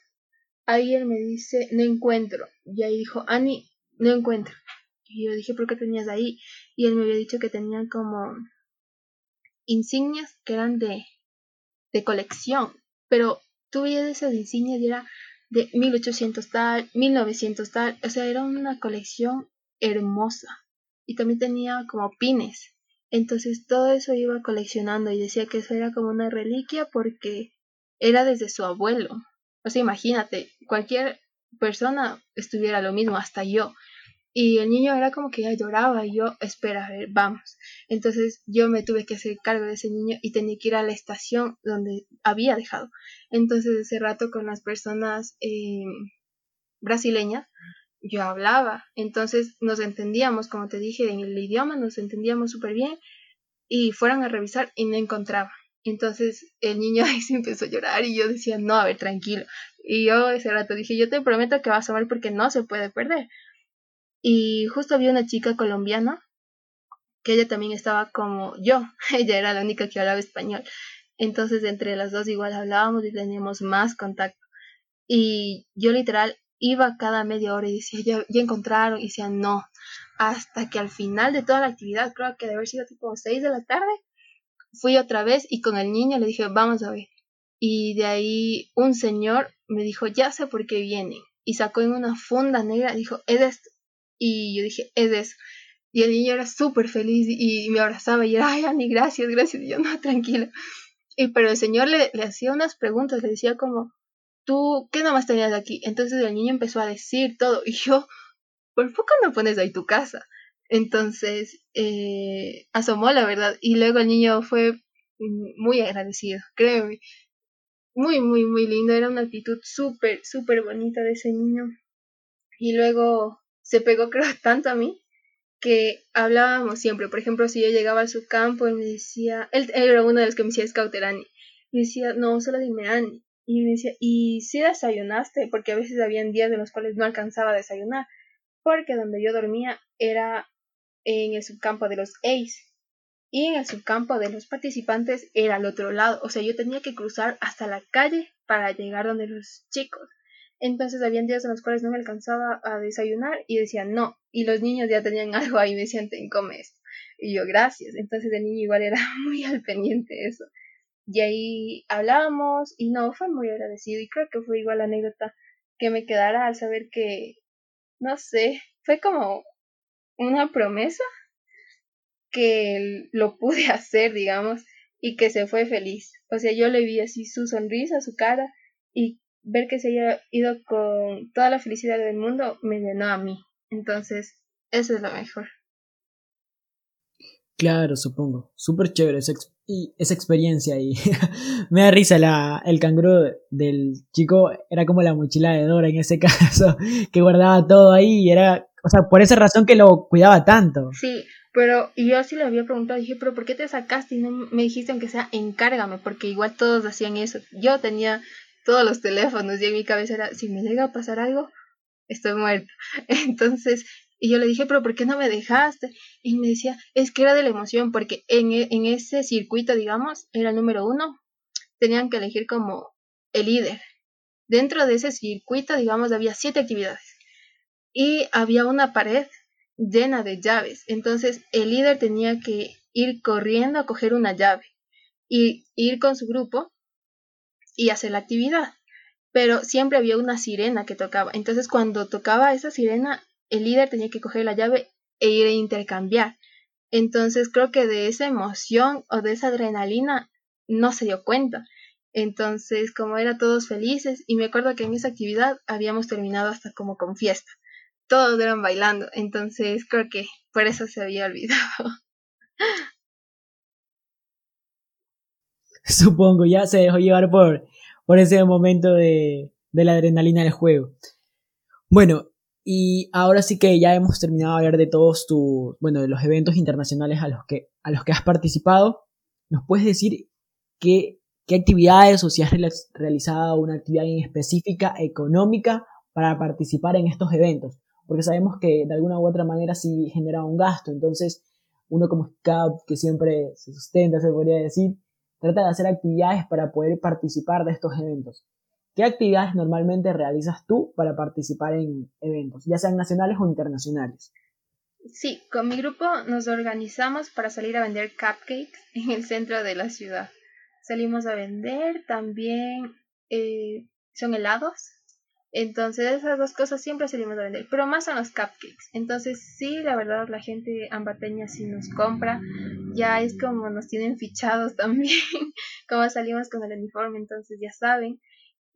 él me dice, no encuentro. Y ahí dijo, Ani, no encuentro. Y yo dije, ¿por qué tenías ahí? Y él me había dicho que tenían como insignias que eran de, de colección. Pero tú veías esas insignias y era de 1800 tal, 1900 tal. O sea, era una colección hermosa. Y también tenía como pines. Entonces todo eso iba coleccionando y decía que eso era como una reliquia porque era desde su abuelo. O sea, imagínate, cualquier persona estuviera lo mismo, hasta yo. Y el niño era como que ya lloraba y yo, espera, a ver, vamos. Entonces yo me tuve que hacer cargo de ese niño y tenía que ir a la estación donde había dejado. Entonces ese rato con las personas eh, brasileñas yo hablaba. Entonces nos entendíamos, como te dije, en el idioma nos entendíamos súper bien y fueron a revisar y no encontraba. Entonces el niño *laughs* ahí se empezó a llorar y yo decía, no, a ver, tranquilo. Y yo ese rato dije, yo te prometo que vas a ver porque no se puede perder. Y justo había una chica colombiana que ella también estaba como yo, *laughs* ella era la única que hablaba español. Entonces entre las dos igual hablábamos y teníamos más contacto. Y yo literal iba cada media hora y decía, ya, ya encontraron, y decía, no. Hasta que al final de toda la actividad, creo que debe haber sido tipo 6 de la tarde, fui otra vez y con el niño le dije, vamos a ver. Y de ahí un señor me dijo, ya sé por qué vienen. Y sacó en una funda negra, dijo, es esto. Y yo dije, es eso. Y el niño era súper feliz y, me abrazaba y era, ay, Ani, gracias, gracias. Y yo, no, tranquila. Y pero el señor le, le hacía unas preguntas, le decía como, ¿tú qué nomás tenías aquí? Entonces el niño empezó a decir todo y yo, ¿por poco no pones ahí tu casa? Entonces eh, asomó la verdad y luego el niño fue muy agradecido, créeme. Muy, muy, muy lindo. Era una actitud súper, súper bonita de ese niño. Y luego se pegó, creo, *laughs* tanto a mí que hablábamos siempre. Por ejemplo, si yo llegaba a su campo y me decía, él, era uno de los que me decía Scouterani. Y decía, no, solo dime Ani. Y me decía, ¿y si desayunaste? Porque a veces habían días en los cuales no alcanzaba a desayunar. Porque donde yo dormía era en el subcampo de los Ace. Y en el subcampo de los participantes era al otro lado. O sea, yo tenía que cruzar hasta la calle para llegar donde los chicos. Entonces habían días en los cuales no me alcanzaba a desayunar y decía no. Y los niños ya tenían *laughs* algo ahí me decían, ten, come esto. Y yo, gracias. Entonces el niño igual era *laughs* muy al pendiente de eso. Y ahí hablamos y no, fue muy agradecido y creo que fue igual la anécdota que me quedara al saber que, no sé, fue como una promesa que lo pude *laughs* hacer, digamos, y que se fue feliz. O sea, yo le vi así su sonrisa, su cara, y ver que se haya ido con toda la felicidad del mundo me llenó a mí. Entonces, eso es lo mejor. Claro, supongo. Súper chévere esa, esa experiencia y *laughs* me da risa la, el canguro del chico, era como la mochila de Dora en ese *laughs* caso, que guardaba todo ahí y era, o sea, por esa razón que lo cuidaba tanto. Sí, pero yo sí le había preguntado, dije, pero ¿por qué te sacaste y no me dijiste aunque sea encárgame? Porque igual todos hacían eso. Yo tenía todos los teléfonos y en mi cabeza era, si me llega a pasar algo, estoy muerta. *laughs* Entonces y yo le dije, pero ¿por qué no me dejaste? Y me decía, es que era de la emoción, porque en, e, en ese circuito, digamos, era el número uno, tenían que elegir como el líder. Dentro de ese circuito, digamos, había siete actividades. Y había una pared llena de llaves. Entonces, el líder tenía que ir corriendo a coger una llave y ir con su grupo y hacer la actividad. Pero siempre había una sirena que tocaba. Entonces, cuando tocaba esa sirena, el líder tenía que coger la llave e ir a intercambiar. Entonces creo que de esa emoción o de esa adrenalina no se dio cuenta. Entonces, como era todos felices, y me acuerdo que en esa actividad habíamos terminado hasta como con fiesta. Todos eran bailando, entonces creo que por eso se había olvidado. *laughs* Supongo, ya se dejó llevar por, por ese momento de, de la adrenalina del juego. Bueno, y ahora sí que ya hemos terminado de hablar de todos tus, bueno, de los eventos internacionales a los que, a los que has participado. ¿Nos puedes decir qué, actividades o si has realizado una actividad en específica económica para participar en estos eventos? Porque sabemos que de alguna u otra manera sí genera un gasto. Entonces, uno como scout que siempre se sustenta, se podría decir, trata de hacer actividades para poder participar de estos eventos. ¿Qué actividades normalmente realizas tú para participar en eventos, ya sean nacionales o internacionales? Sí, con mi grupo nos organizamos para salir a vender cupcakes *laughs* en el centro de la ciudad. Salimos a vender, también eh, son helados. Entonces esas dos cosas siempre salimos a vender, pero más son los cupcakes. Entonces sí, la verdad la gente ambateña sí nos compra. Ya es como nos tienen fichados *laughs* también, como salimos con el uniforme, entonces ya saben.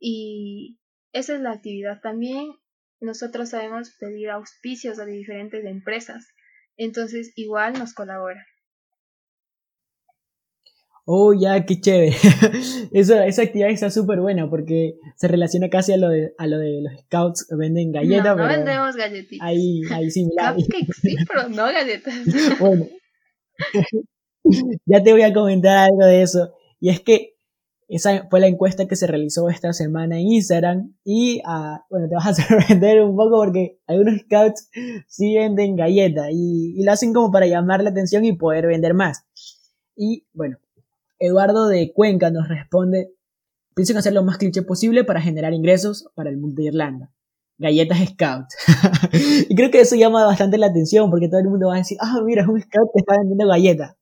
Y esa es la actividad. También nosotros sabemos pedir auspicios a diferentes empresas. Entonces igual nos colabora. Oh, ya, qué chévere. *laughs* esa, esa actividad está súper buena porque se relaciona casi a lo de, a lo de los scouts venden galletas. No, no vendemos galletitas. Ahí, ahí similar. Cupcakes sí, pero no galletas. *laughs* bueno, *laughs* ya te voy a comentar algo de eso. Y es que esa fue la encuesta que se realizó esta semana en Instagram y ah, bueno, te vas a *laughs* sorprender un poco porque algunos scouts sí venden galletas y, lo hacen como para llamar la atención y poder vender más. Y bueno, Eduardo de Cuenca nos responde, pienso en hacer lo más cliché posible para generar ingresos para el mundo de Irlanda. Galletas Scouts. *laughs* y creo que eso llama bastante la atención porque todo el mundo va a decir, ah, mira, es un scout que está vendiendo galletas.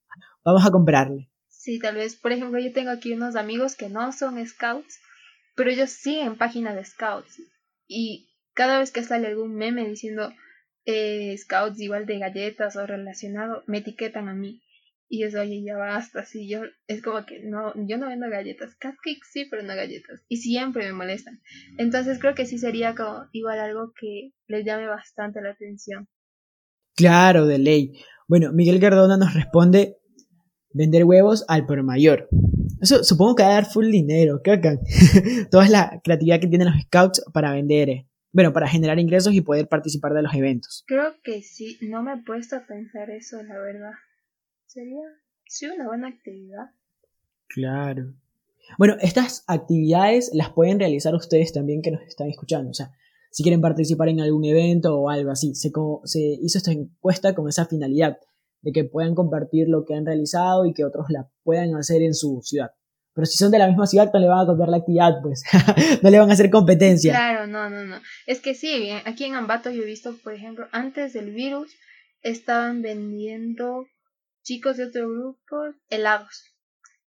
Vamos a comprarle. Sí, tal vez, por ejemplo, yo tengo aquí unos amigos que no son scouts, pero ellos siguen páginas de scouts. Y cada vez que sale algún meme diciendo eh, scouts igual de galletas o relacionado, me etiquetan a mí. Y eso, oye, ya basta, así yo, es como que no, yo no vendo galletas, cupcakes sí, pero no galletas, y siempre me molestan. Entonces creo que sí sería como igual algo que les llame bastante la atención. Claro, de ley. Bueno, Miguel Cardona nos responde, vender huevos al por mayor. Eso supongo que va a dar full dinero, caca. *laughs* Toda es la creatividad que tienen los scouts para vender, eh. bueno, para generar ingresos y poder participar de los eventos. Creo que sí, no me he puesto a pensar eso, la verdad. Sería sí, una buena actividad. Claro. Bueno, estas actividades las pueden realizar ustedes también que nos están escuchando. O sea, si quieren participar en algún evento o algo así. Se, se hizo esta encuesta con esa finalidad de que puedan compartir lo que han realizado y que otros la puedan hacer en su ciudad. Pero si son de la misma ciudad, no le van a copiar la actividad, pues. *laughs* no le van a hacer competencia. Claro, no, no, no. Es que sí, aquí en Ambato yo he visto, por ejemplo, antes del virus, estaban vendiendo chicos de otro grupo helados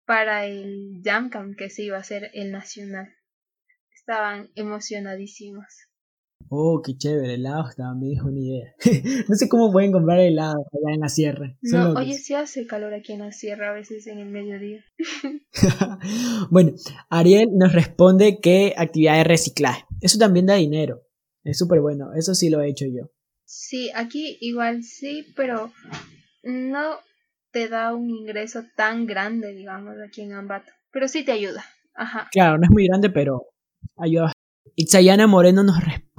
para el Jamcam que se iba a hacer el nacional. Estaban emocionadísimos. Oh, qué chévere, helados también es una idea. *laughs* no sé cómo pueden comprar helados allá en la sierra. No, oye, sí hace calor aquí en la sierra a veces en el mediodía. *laughs* bueno, Ariel nos responde que actividad de reciclaje. Eso también da dinero. Es súper bueno, eso sí lo he hecho yo. Sí, aquí igual sí, pero no te da un ingreso tan grande, digamos, aquí en Ambato. Pero sí te ayuda. Ajá. Claro, no es muy grande, pero ayuda Itzayana Moreno nos responde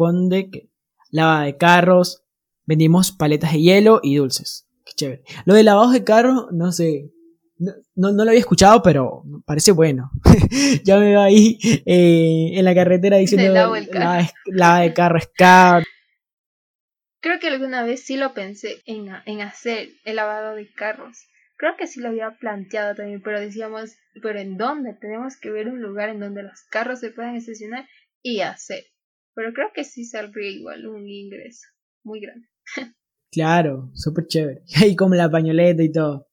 que lava de carros, vendimos paletas de hielo y dulces. Qué chévere. Lo de lavado de carro, no sé. No, lo había escuchado, pero parece bueno. *laughs* ya me va ahí eh, en la carretera diciendo lava, de carro es caro. Creo que alguna vez sí lo pensé en, en hacer el lavado de carros. Creo que sí lo había planteado también, pero decíamos, pero ¿en dónde? Tenemos que ver un lugar en donde los carros se puedan estacionar y hacer. Pero creo que sí saldría igual un ingreso muy grande. claro, súper chévere. *laughs* Y como la pañoleta y todo.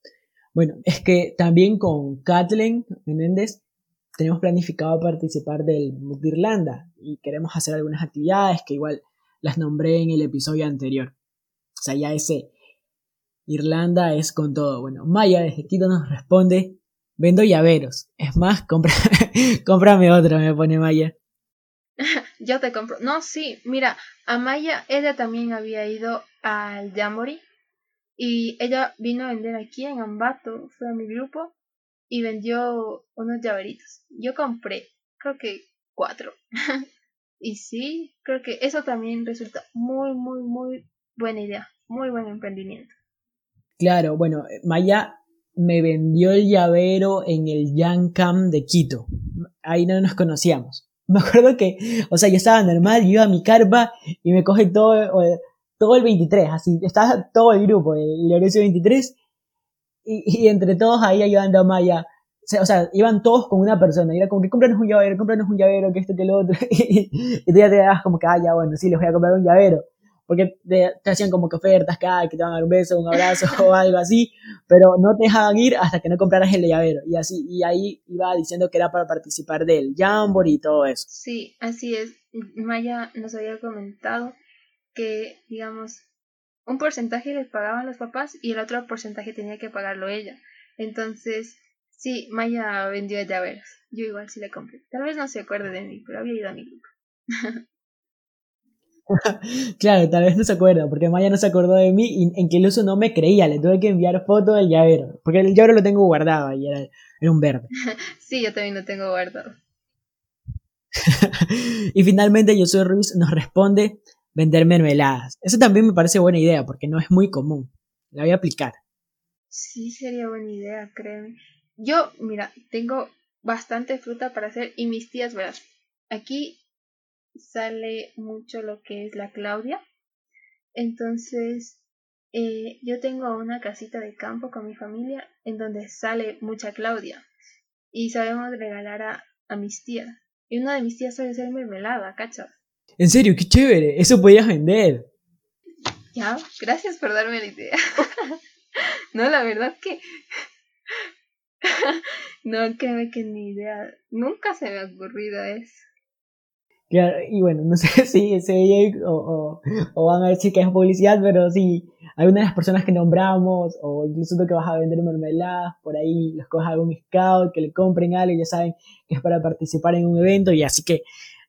Bueno, es que también con Kathleen Menéndez tenemos planificado participar del Book de Irlanda y queremos hacer algunas actividades que igual las nombré en el episodio anterior. O sea, ya ese Irlanda es con todo. Bueno, Maya desde Quito nos responde Vendo llaveros. Es más, compra, *laughs* cómprame otro, me pone Maya. *laughs* Yo te compro. No, sí, mira, a Maya, ella también había ido al Jamboree y ella vino a vender aquí en Ambato, fue a mi grupo y vendió unos llaveritos. Yo compré, creo que cuatro. *laughs* y sí, creo que eso también resulta muy, muy, muy buena idea, muy buen emprendimiento. Claro, bueno, Maya me vendió el llavero en el Camp de Quito. Ahí no nos conocíamos. *laughs* Me acuerdo que, o sea, yo estaba normal, yo iba a mi carpa y me coge todo, todo el 23, así, estaba todo el grupo, el Lorenzo 23, y, y, entre todos ahí ayudando a Maya. O sea, iban todos con una persona, y era como que cómpranos un llavero, cómpranos un llavero, que esto, que lo otro, *laughs* y, y tú ya te das como que, ah, ya, bueno, sí, les voy a comprar un llavero porque te, hacían como que ofertas, que, que te van a dar un beso, un abrazo *laughs* o algo así, pero no te dejaban ir hasta que no compraras el llavero. Y así, y ahí iba diciendo que era para participar del Jamboree y todo eso. Sí, así es. Maya nos había comentado que, digamos, un porcentaje les pagaban los papás y el otro porcentaje tenía que pagarlo ella. Entonces, sí, Maya vendió llaveros. Yo igual sí le compré. Tal vez no se acuerde de mí, pero había ido a mi grupo. *laughs* *laughs* claro, tal vez no se acuerda, porque Maya no se acordó de mí y en que el uso no me creía, le tuve que enviar foto del llavero, porque el llavero lo tengo guardado y era, un verde. *laughs* sí, yo también lo tengo guardado. *laughs* y finalmente soy Ruiz nos responde vender mermeladas. Eso también me parece buena idea, porque no es muy común. La voy a aplicar. Sí, sería buena idea, créeme. Yo, mira, tengo bastante fruta para hacer y mis tías, verás, aquí sale mucho lo que es la Claudia. Entonces, eh, yo tengo una casita de campo con mi familia en donde sale mucha Claudia. Y sabemos regalar a, a mis tías. Y una de mis tías suele ser mermelada, ¿cachas? En serio, qué chévere. Eso podías vender. Ya, gracias por darme la idea. *laughs* no, la verdad que... *laughs* no, créeme que ni idea. Nunca se me ha ocurrido eso y bueno, no *laughs* sé si se o, o, van a decir que es publicidad, pero sí, algunas de las personas que nombramos, o incluso tú que vas a vender mermeladas, por ahí los cojas algún scout, que le compren algo, ya saben que es para participar en un evento, y así que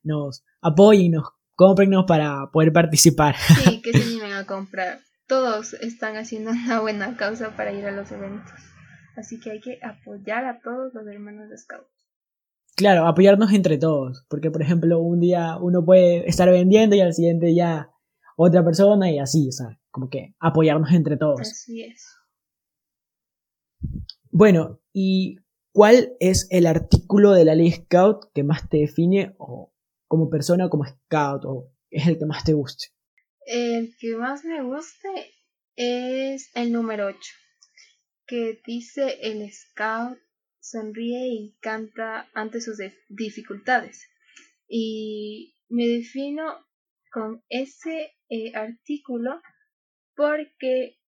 nos apoyen, nos comprennos para poder participar. Sí, que *laughs* se animen a comprar. Todos están haciendo una buena causa para ir a los eventos. Así que hay que apoyar a todos los hermanos de Scout. Claro, apoyarnos entre todos, porque por ejemplo un día uno puede estar vendiendo y al siguiente ya otra persona y así, o sea, como que apoyarnos entre todos. Así es. Bueno, ¿y cuál es el artículo de la ley Scout que más te define o como persona, como Scout, o es el que más te guste? El que más me guste es el número 8, que dice el Scout sonríe y canta ante sus dificultades. Y me defino con ese eh, artículo porque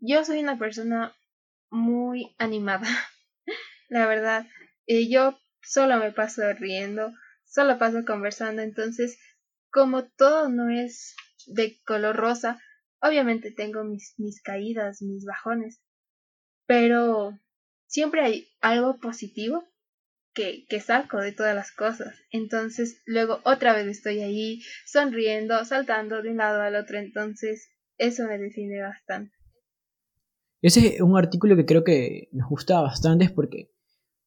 yo soy una persona muy animada. *laughs* La verdad, yo solo me paso riendo, solo paso conversando, entonces como todo no es de color rosa, obviamente tengo mis caídas, mis bajones, pero siempre hay algo positivo que, que, saco de todas las cosas. Entonces, luego otra vez estoy ahí sonriendo, saltando de un lado al otro. Entonces, eso me define bastante. Ese es un artículo que creo que nos gusta bastante porque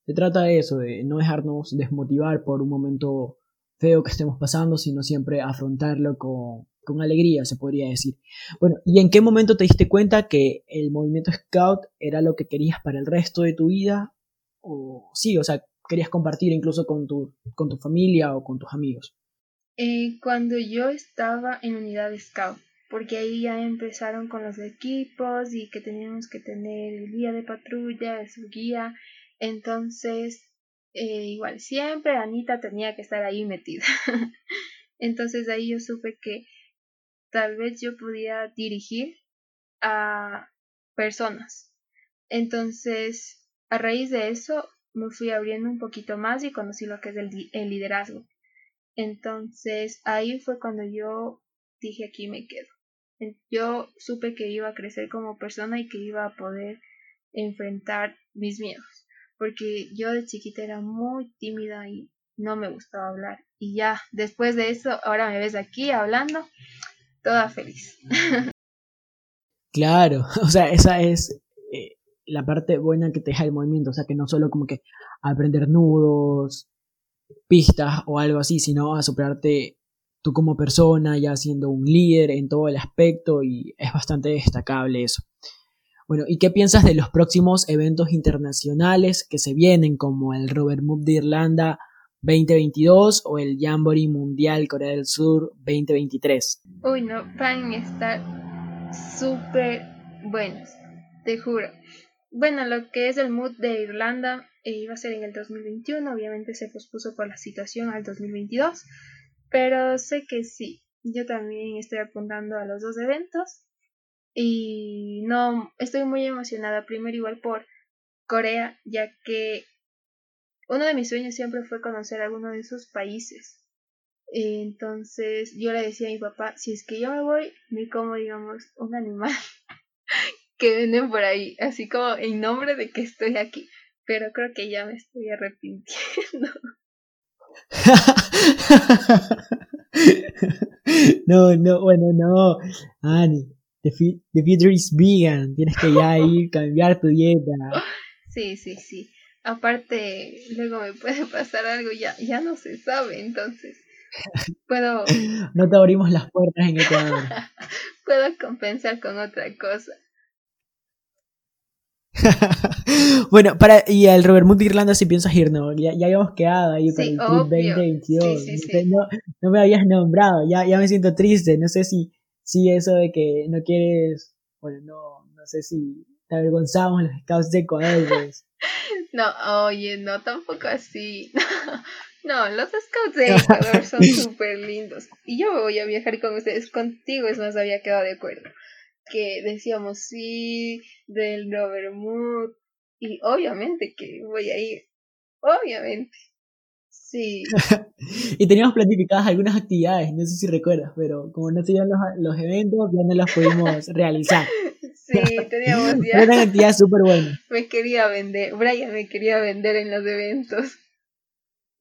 se trata de eso, de no dejarnos desmotivar por un momento feo que estemos pasando, sino siempre afrontarlo con, con alegría, se podría decir. Bueno, ¿y en qué momento te diste cuenta que el movimiento Scout era lo que querías para el resto de tu vida? O sí, o sea, querías compartir incluso con tu, con tu familia o con tus amigos. Eh, cuando yo estaba en unidad Scout, porque ahí ya empezaron con los equipos y que teníamos que tener el guía de patrulla, su guía, entonces eh, igual siempre Anita tenía que estar ahí metida. *laughs* entonces ahí yo supe que tal vez yo podía dirigir a personas. Entonces, a raíz de eso, me fui abriendo un poquito más y conocí lo que es el, liderazgo. Entonces, ahí fue cuando yo dije aquí me quedo. Yo supe que iba a crecer como persona y que iba a poder enfrentar mis miedos. porque yo de chiquita era muy tímida y no me gustaba hablar. Y ya, después de eso, ahora me ves aquí hablando, toda feliz. Claro, *laughs* o sea, esa es eh, la parte buena que te deja el movimiento, o sea, que no solo como que aprender nudos, pistas o algo así, sino a superarte tú como persona, ya siendo un líder en todo el aspecto y es bastante destacable eso. Bueno, ¿y qué piensas de los próximos eventos internacionales que se vienen como el Robert Mood de Irlanda 2022 o el Jamboree Mundial Corea del Sur 2023? Uy, no, van a estar súper buenos, te juro. Bueno, lo que es el Mood de Irlanda eh, iba a ser en el 2021, obviamente se pospuso por la situación al 2022, pero sé que sí, yo también estoy apuntando a los dos eventos y no, estoy muy emocionada, primero igual por Corea, ya que uno de mis sueños siempre fue conocer alguno de esos países. Entonces yo le decía a mi papá, si es que yo me voy, me como, digamos, un animal *laughs* que venden por ahí, así como en nombre de que estoy aquí. Pero creo que ya me estoy arrepintiendo. *laughs* no, no, bueno, no. Ani, the, the future is vegan. Tienes que ya ir cambiar tu dieta. Sí, sí, sí. Aparte, luego me puede pasar algo, ya, ya no se sabe, entonces. *laughs* Puedo. No te abrimos las puertas en Ecuador. *laughs* puedo compensar con otra cosa. *laughs* bueno, para, y al Robert Mood de Irlanda si piensas ir, ¿no? Ya, ya habíamos quedado ahí para el Trip 2022. no, no, me habías nombrado, ya, ya me siento triste. No sé si, si eso de que no quieres, bueno, no, no sé si te avergonzamos los scouts de Ecuador. Pues. *laughs* no, oye, no, tampoco así. *laughs* no, los scouts de *laughs* Ecuador son súper lindos. Y yo voy a viajar con ustedes, contigo es más, había quedado de acuerdo que decíamos sí, del Mood y obviamente que voy a ir, obviamente. Sí. y teníamos planificadas algunas actividades, no sé si recuerdas, pero como no se los, los eventos, ya no las pudimos realizar. Sí, teníamos *laughs* ya. Era una actividad súper buena. *laughs* Me quería vender, Brian me quería vender en los eventos.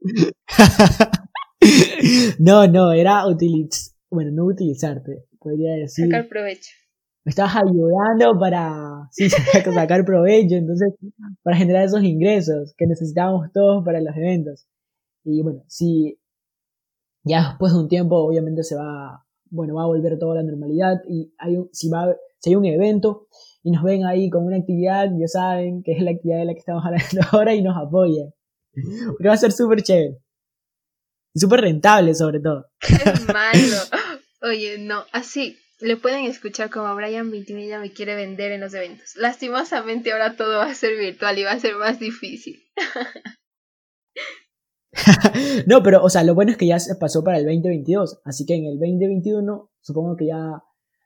*laughs* no, no, era utilizar, bueno, no utilizarte, podría decir. Sacar provecho me estabas ayudando para sí, sacar provecho, entonces, para generar esos ingresos que necesitábamos todos para los eventos. Y bueno, si ya después de un tiempo, obviamente se va, bueno, va a volver toda la normalidad y hay un, si, va, si hay un evento y nos ven ahí con una actividad, ya saben que es la actividad de la que estamos hablando *laughs* ahora y nos apoyan. Porque va a ser súper chévere. Y súper rentable sobre todo. Es *laughs* malo. Oye, no, así, le pueden escuchar como Brian Vintimilla me quiere vender en los eventos. Lastimosamente ahora todo va a ser virtual y va a ser más difícil. *laughs* no, pero, o sea, lo bueno es que ya se pasó para el 2022, así que en el 2021 supongo que ya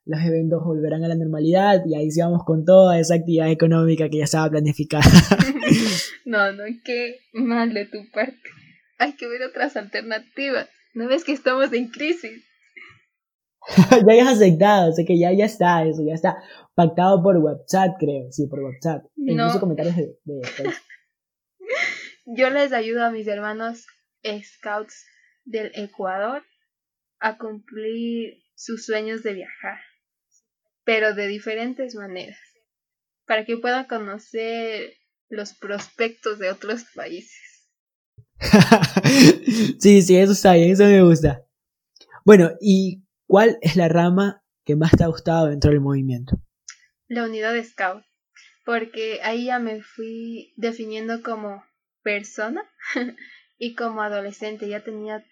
los eventos volverán a la normalidad y ahí sigamos con toda esa actividad económica que ya estaba planificada. *laughs* no, no, qué mal de tu parte. Hay que ver otras alternativas. ¿No ves que estamos en crisis? *laughs* ya hayas aceptado, sé que ya, ya está eso, ya está pactado por WhatsApp, creo, sí, por WhatsApp. Incluso comentarios de, *laughs* Yo les ayudo a mis hermanos scouts del Ecuador a cumplir sus sueños de viajar, pero de diferentes maneras, para que puedan conocer los prospectos de otros países. *laughs* sí, sí, eso está bien, eso me gusta. Bueno, y ¿Cuál es la rama que más te ha gustado dentro del movimiento? La unidad de Scout, porque ahí ya me fui definiendo como persona *laughs* y como adolescente. Ya tenía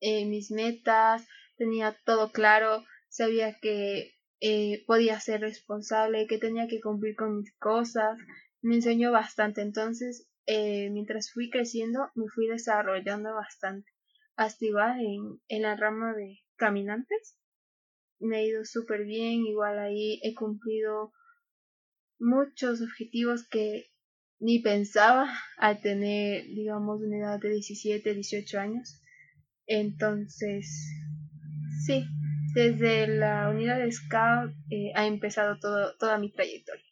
eh, mis metas, tenía todo claro, sabía que eh, podía ser responsable, que tenía que cumplir con mis cosas. Me enseñó bastante, entonces eh, mientras fui creciendo me fui desarrollando bastante. Hasta igual en, en la rama de caminantes me ha ido súper bien, igual ahí he cumplido muchos objetivos que ni pensaba al tener, digamos, una edad de 17, 18 años. Entonces, sí, desde la unidad de Scout eh, ha empezado todo, toda mi trayectoria.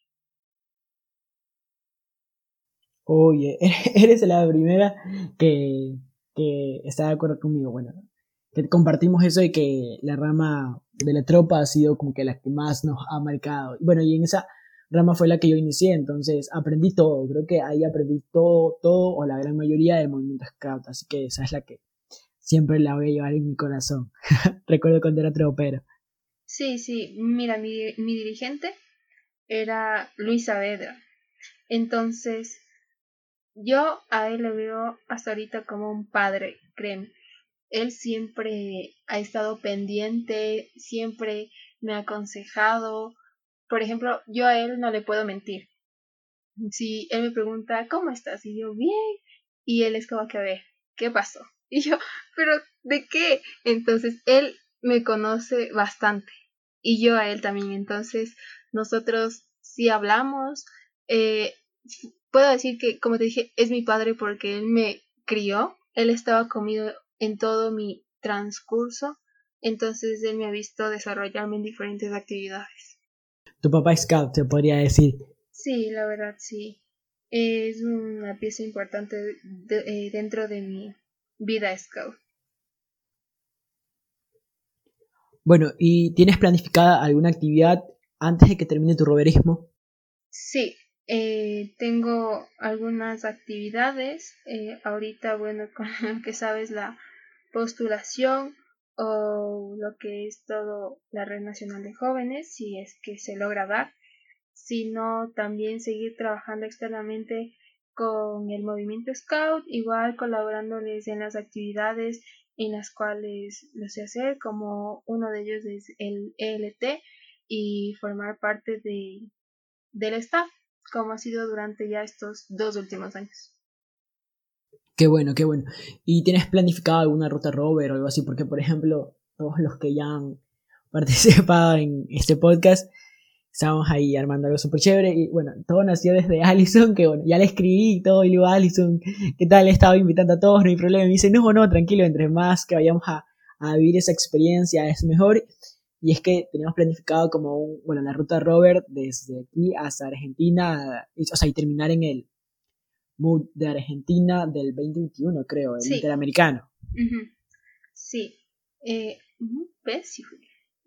Oye, *laughs* eres la primera que, que está de acuerdo conmigo. Bueno, que compartimos eso y que la rama de la tropa ha sido como que la que más nos ha marcado. Bueno, y en esa rama fue la que yo inicié, entonces aprendí todo, creo que ahí aprendí todo, todo o la gran mayoría del movimiento scout, así que esa es la que siempre la voy a llevar en mi corazón. *laughs* Recuerdo cuando era tropero. Sí, sí, mira, mi, mi dirigente era Luis Saavedra, entonces yo a él le veo hasta ahorita como un padre, créeme. Él siempre ha estado pendiente, siempre me ha aconsejado, por ejemplo, yo a él no le puedo mentir. Si él me pregunta, ¿cómo estás? Y yo, bien. Y él es como que, a ver, ¿qué pasó? *laughs* Y yo, ¿pero de qué? Entonces, él me conoce bastante. Y yo a él también. Entonces, nosotros sí hablamos. Eh, puedo decir que, como te dije, es mi padre porque él me crió. Él estaba conmigo en todo mi transcurso. Entonces, él me ha visto desarrollarme en diferentes actividades tu papá es scout, se podría decir. Sí, la verdad sí. Es una pieza importante eh, dentro de mi vida scout. Bueno, ¿y tienes planificada alguna actividad antes de que termine tu roverismo? Sí, eh, tengo algunas actividades. Eh, ahorita, bueno, *laughs* con lo que sabes, la postulación o lo que es todo la Red Nacional de Jóvenes, si es que se logra dar, sino también seguir trabajando externamente con el movimiento Scout, igual colaborándoles en las actividades en las cuales lo sé hacer, como uno de ellos es el ELT y formar parte de, del staff, como ha sido durante ya estos dos últimos años. Qué bueno, qué bueno. ¿Y tienes planificado alguna ruta rover o algo así? Porque, por ejemplo, todos los que ya han *laughs* participado en este podcast, estábamos ahí armando algo súper chévere. Y bueno, todo nació desde *laughs* Allison, que bueno, ya le escribí y todo, y le digo, Allison, ¿qué tal? He estado invitando a todos, no hay problema. Y me dice, no, no, tranquilo, entre más que vayamos a, a vivir esa experiencia es mejor. Y es que teníamos planificado como un, bueno, la ruta rover desde aquí hasta Argentina, o sea, y terminar en el Mood de Argentina del 2021, creo, el interamericano. Sí. Eh, ¿Ves?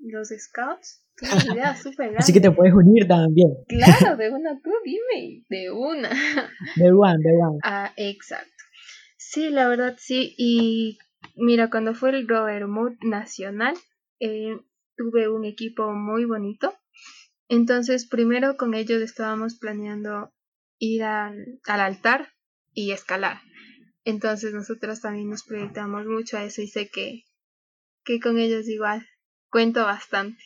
Los scouts tienen *laughs* idea súper grande. Así que te puedes unir también. Claro, *laughs* de una, tú dime, de una. De one, de one. Ah, exacto. Sí, la verdad sí. Y mira, cuando fue el Rover Mood Nacional, eh, tuve un equipo muy bonito. Entonces, primero con ellos estábamos planeando ir al, altar y escalar. Entonces nosotros también nos proyectamos mucho a eso y sé que, que con ellos igual cuento bastante.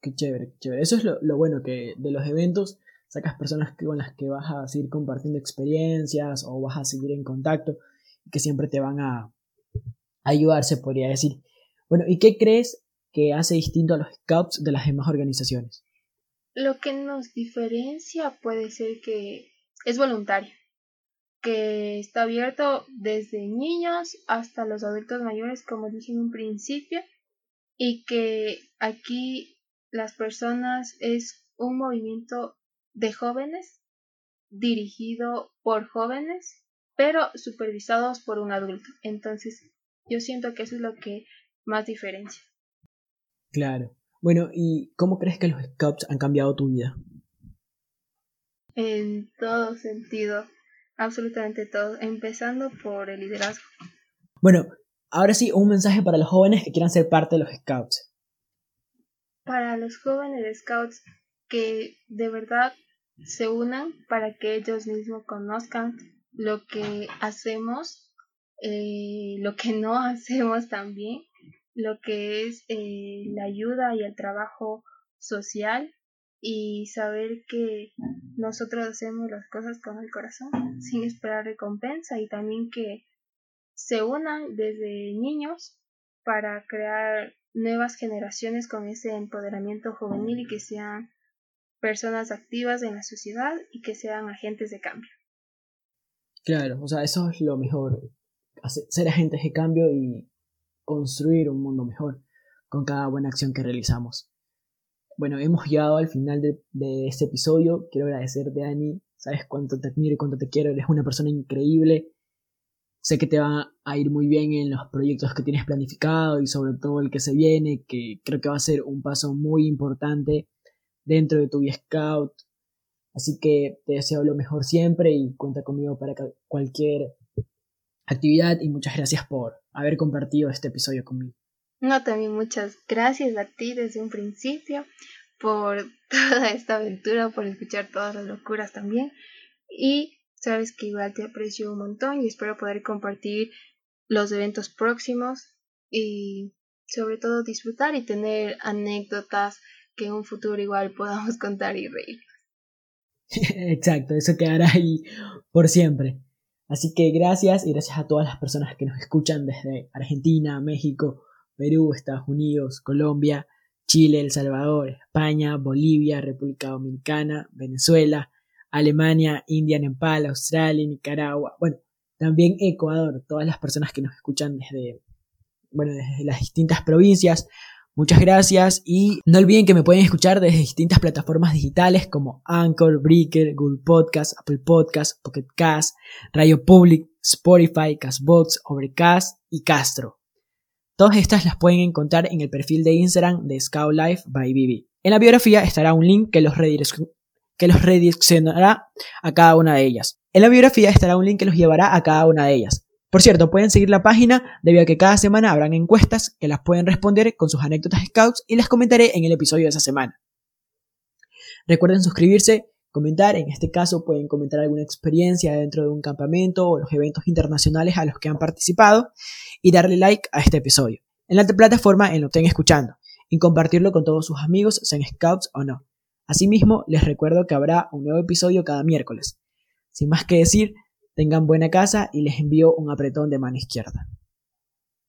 Qué chévere, qué chévere. Eso es lo, lo bueno que de los eventos sacas personas con las que vas a seguir compartiendo experiencias o vas a seguir en contacto y que siempre te van a ayudar, se podría decir. Bueno, ¿y qué crees que hace distinto a los scouts de las demás organizaciones? Lo que nos diferencia puede ser que es voluntario, que está abierto desde niños hasta los adultos mayores, como dije en un principio, y que aquí las personas es un movimiento de jóvenes dirigido por jóvenes, pero supervisados por un adulto. Entonces, yo siento que eso es lo que más diferencia. Claro. Bueno, ¿y cómo crees que los Scouts han cambiado tu vida? en todo sentido, absolutamente todo, empezando por el liderazgo. Bueno, ahora sí, un mensaje para los jóvenes que quieran ser parte de los Scouts. Para los jóvenes Scouts que de verdad se unan para que ellos mismos conozcan lo que hacemos, eh, lo que no *laughs* hacemos también, lo que es eh, la ayuda y el trabajo social y saber que nosotros hacemos las cosas con el corazón sin esperar recompensa y también que se unan desde niños para crear nuevas generaciones con ese empoderamiento juvenil y que sean personas activas en la sociedad y que sean agentes de cambio. Claro, o sea, eso es lo mejor, ser agentes de cambio y construir un mundo mejor con cada buena acción que realizamos. bueno, hemos llegado al final de, este episodio. Quiero agradecerte, Dani. Sabes cuánto te admiro y cuánto te quiero. Eres una persona increíble. Sé que te va a ir muy bien en los proyectos que tienes planificado y sobre todo el que se viene, que creo que va a ser un paso muy importante dentro de tu Scout. Así que te deseo lo mejor siempre y cuenta conmigo para cualquier actividad y muchas gracias por haber compartido este episodio conmigo. No, también muchas gracias a ti desde un principio por *laughs* toda esta aventura, por escuchar todas las locuras también. Y sabes que igual te aprecio un montón y espero poder compartir los eventos próximos y sobre todo disfrutar y tener anécdotas que en un futuro igual *laughs* podamos contar y reír. Exacto, eso quedará ahí por siempre. Así que gracias y gracias a todas las personas que nos escuchan desde Argentina, México, Perú, Estados Unidos, Colombia, Chile, El Salvador, España, Bolivia, República Dominicana, Venezuela, Alemania, India, Nepal, Australia, Nicaragua, bueno, también Ecuador, todas las personas que nos escuchan desde, bueno, desde las distintas provincias. Muchas gracias y no olviden que me pueden escuchar desde distintas plataformas digitales como Anchor, Breaker, Google Podcast, Apple Podcast, Pocket Cast, Radio Public, Spotify, Castbox, Overcast y Castro. Todas estas las pueden encontrar en el perfil de Instagram de Scout Life by BB. En la biografía estará un link que los, que los redireccionará a cada una de ellas. En la biografía estará un link que los llevará a cada una de ellas. Por cierto, pueden seguir la página debido a que cada semana habrán encuestas que las pueden responder con sus anécdotas scouts y las comentaré en el episodio de esa semana. Recuerden suscribirse, comentar, en este caso pueden comentar alguna experiencia dentro de un campamento o los eventos internacionales a los que han participado y darle like a este episodio en la plataforma en lo que estén escuchando y compartirlo con todos sus amigos, sean scouts o no. Asimismo, les recuerdo que habrá un nuevo episodio cada miércoles. Sin más que decir, tengan buena casa y les envío un apretón de mano izquierda.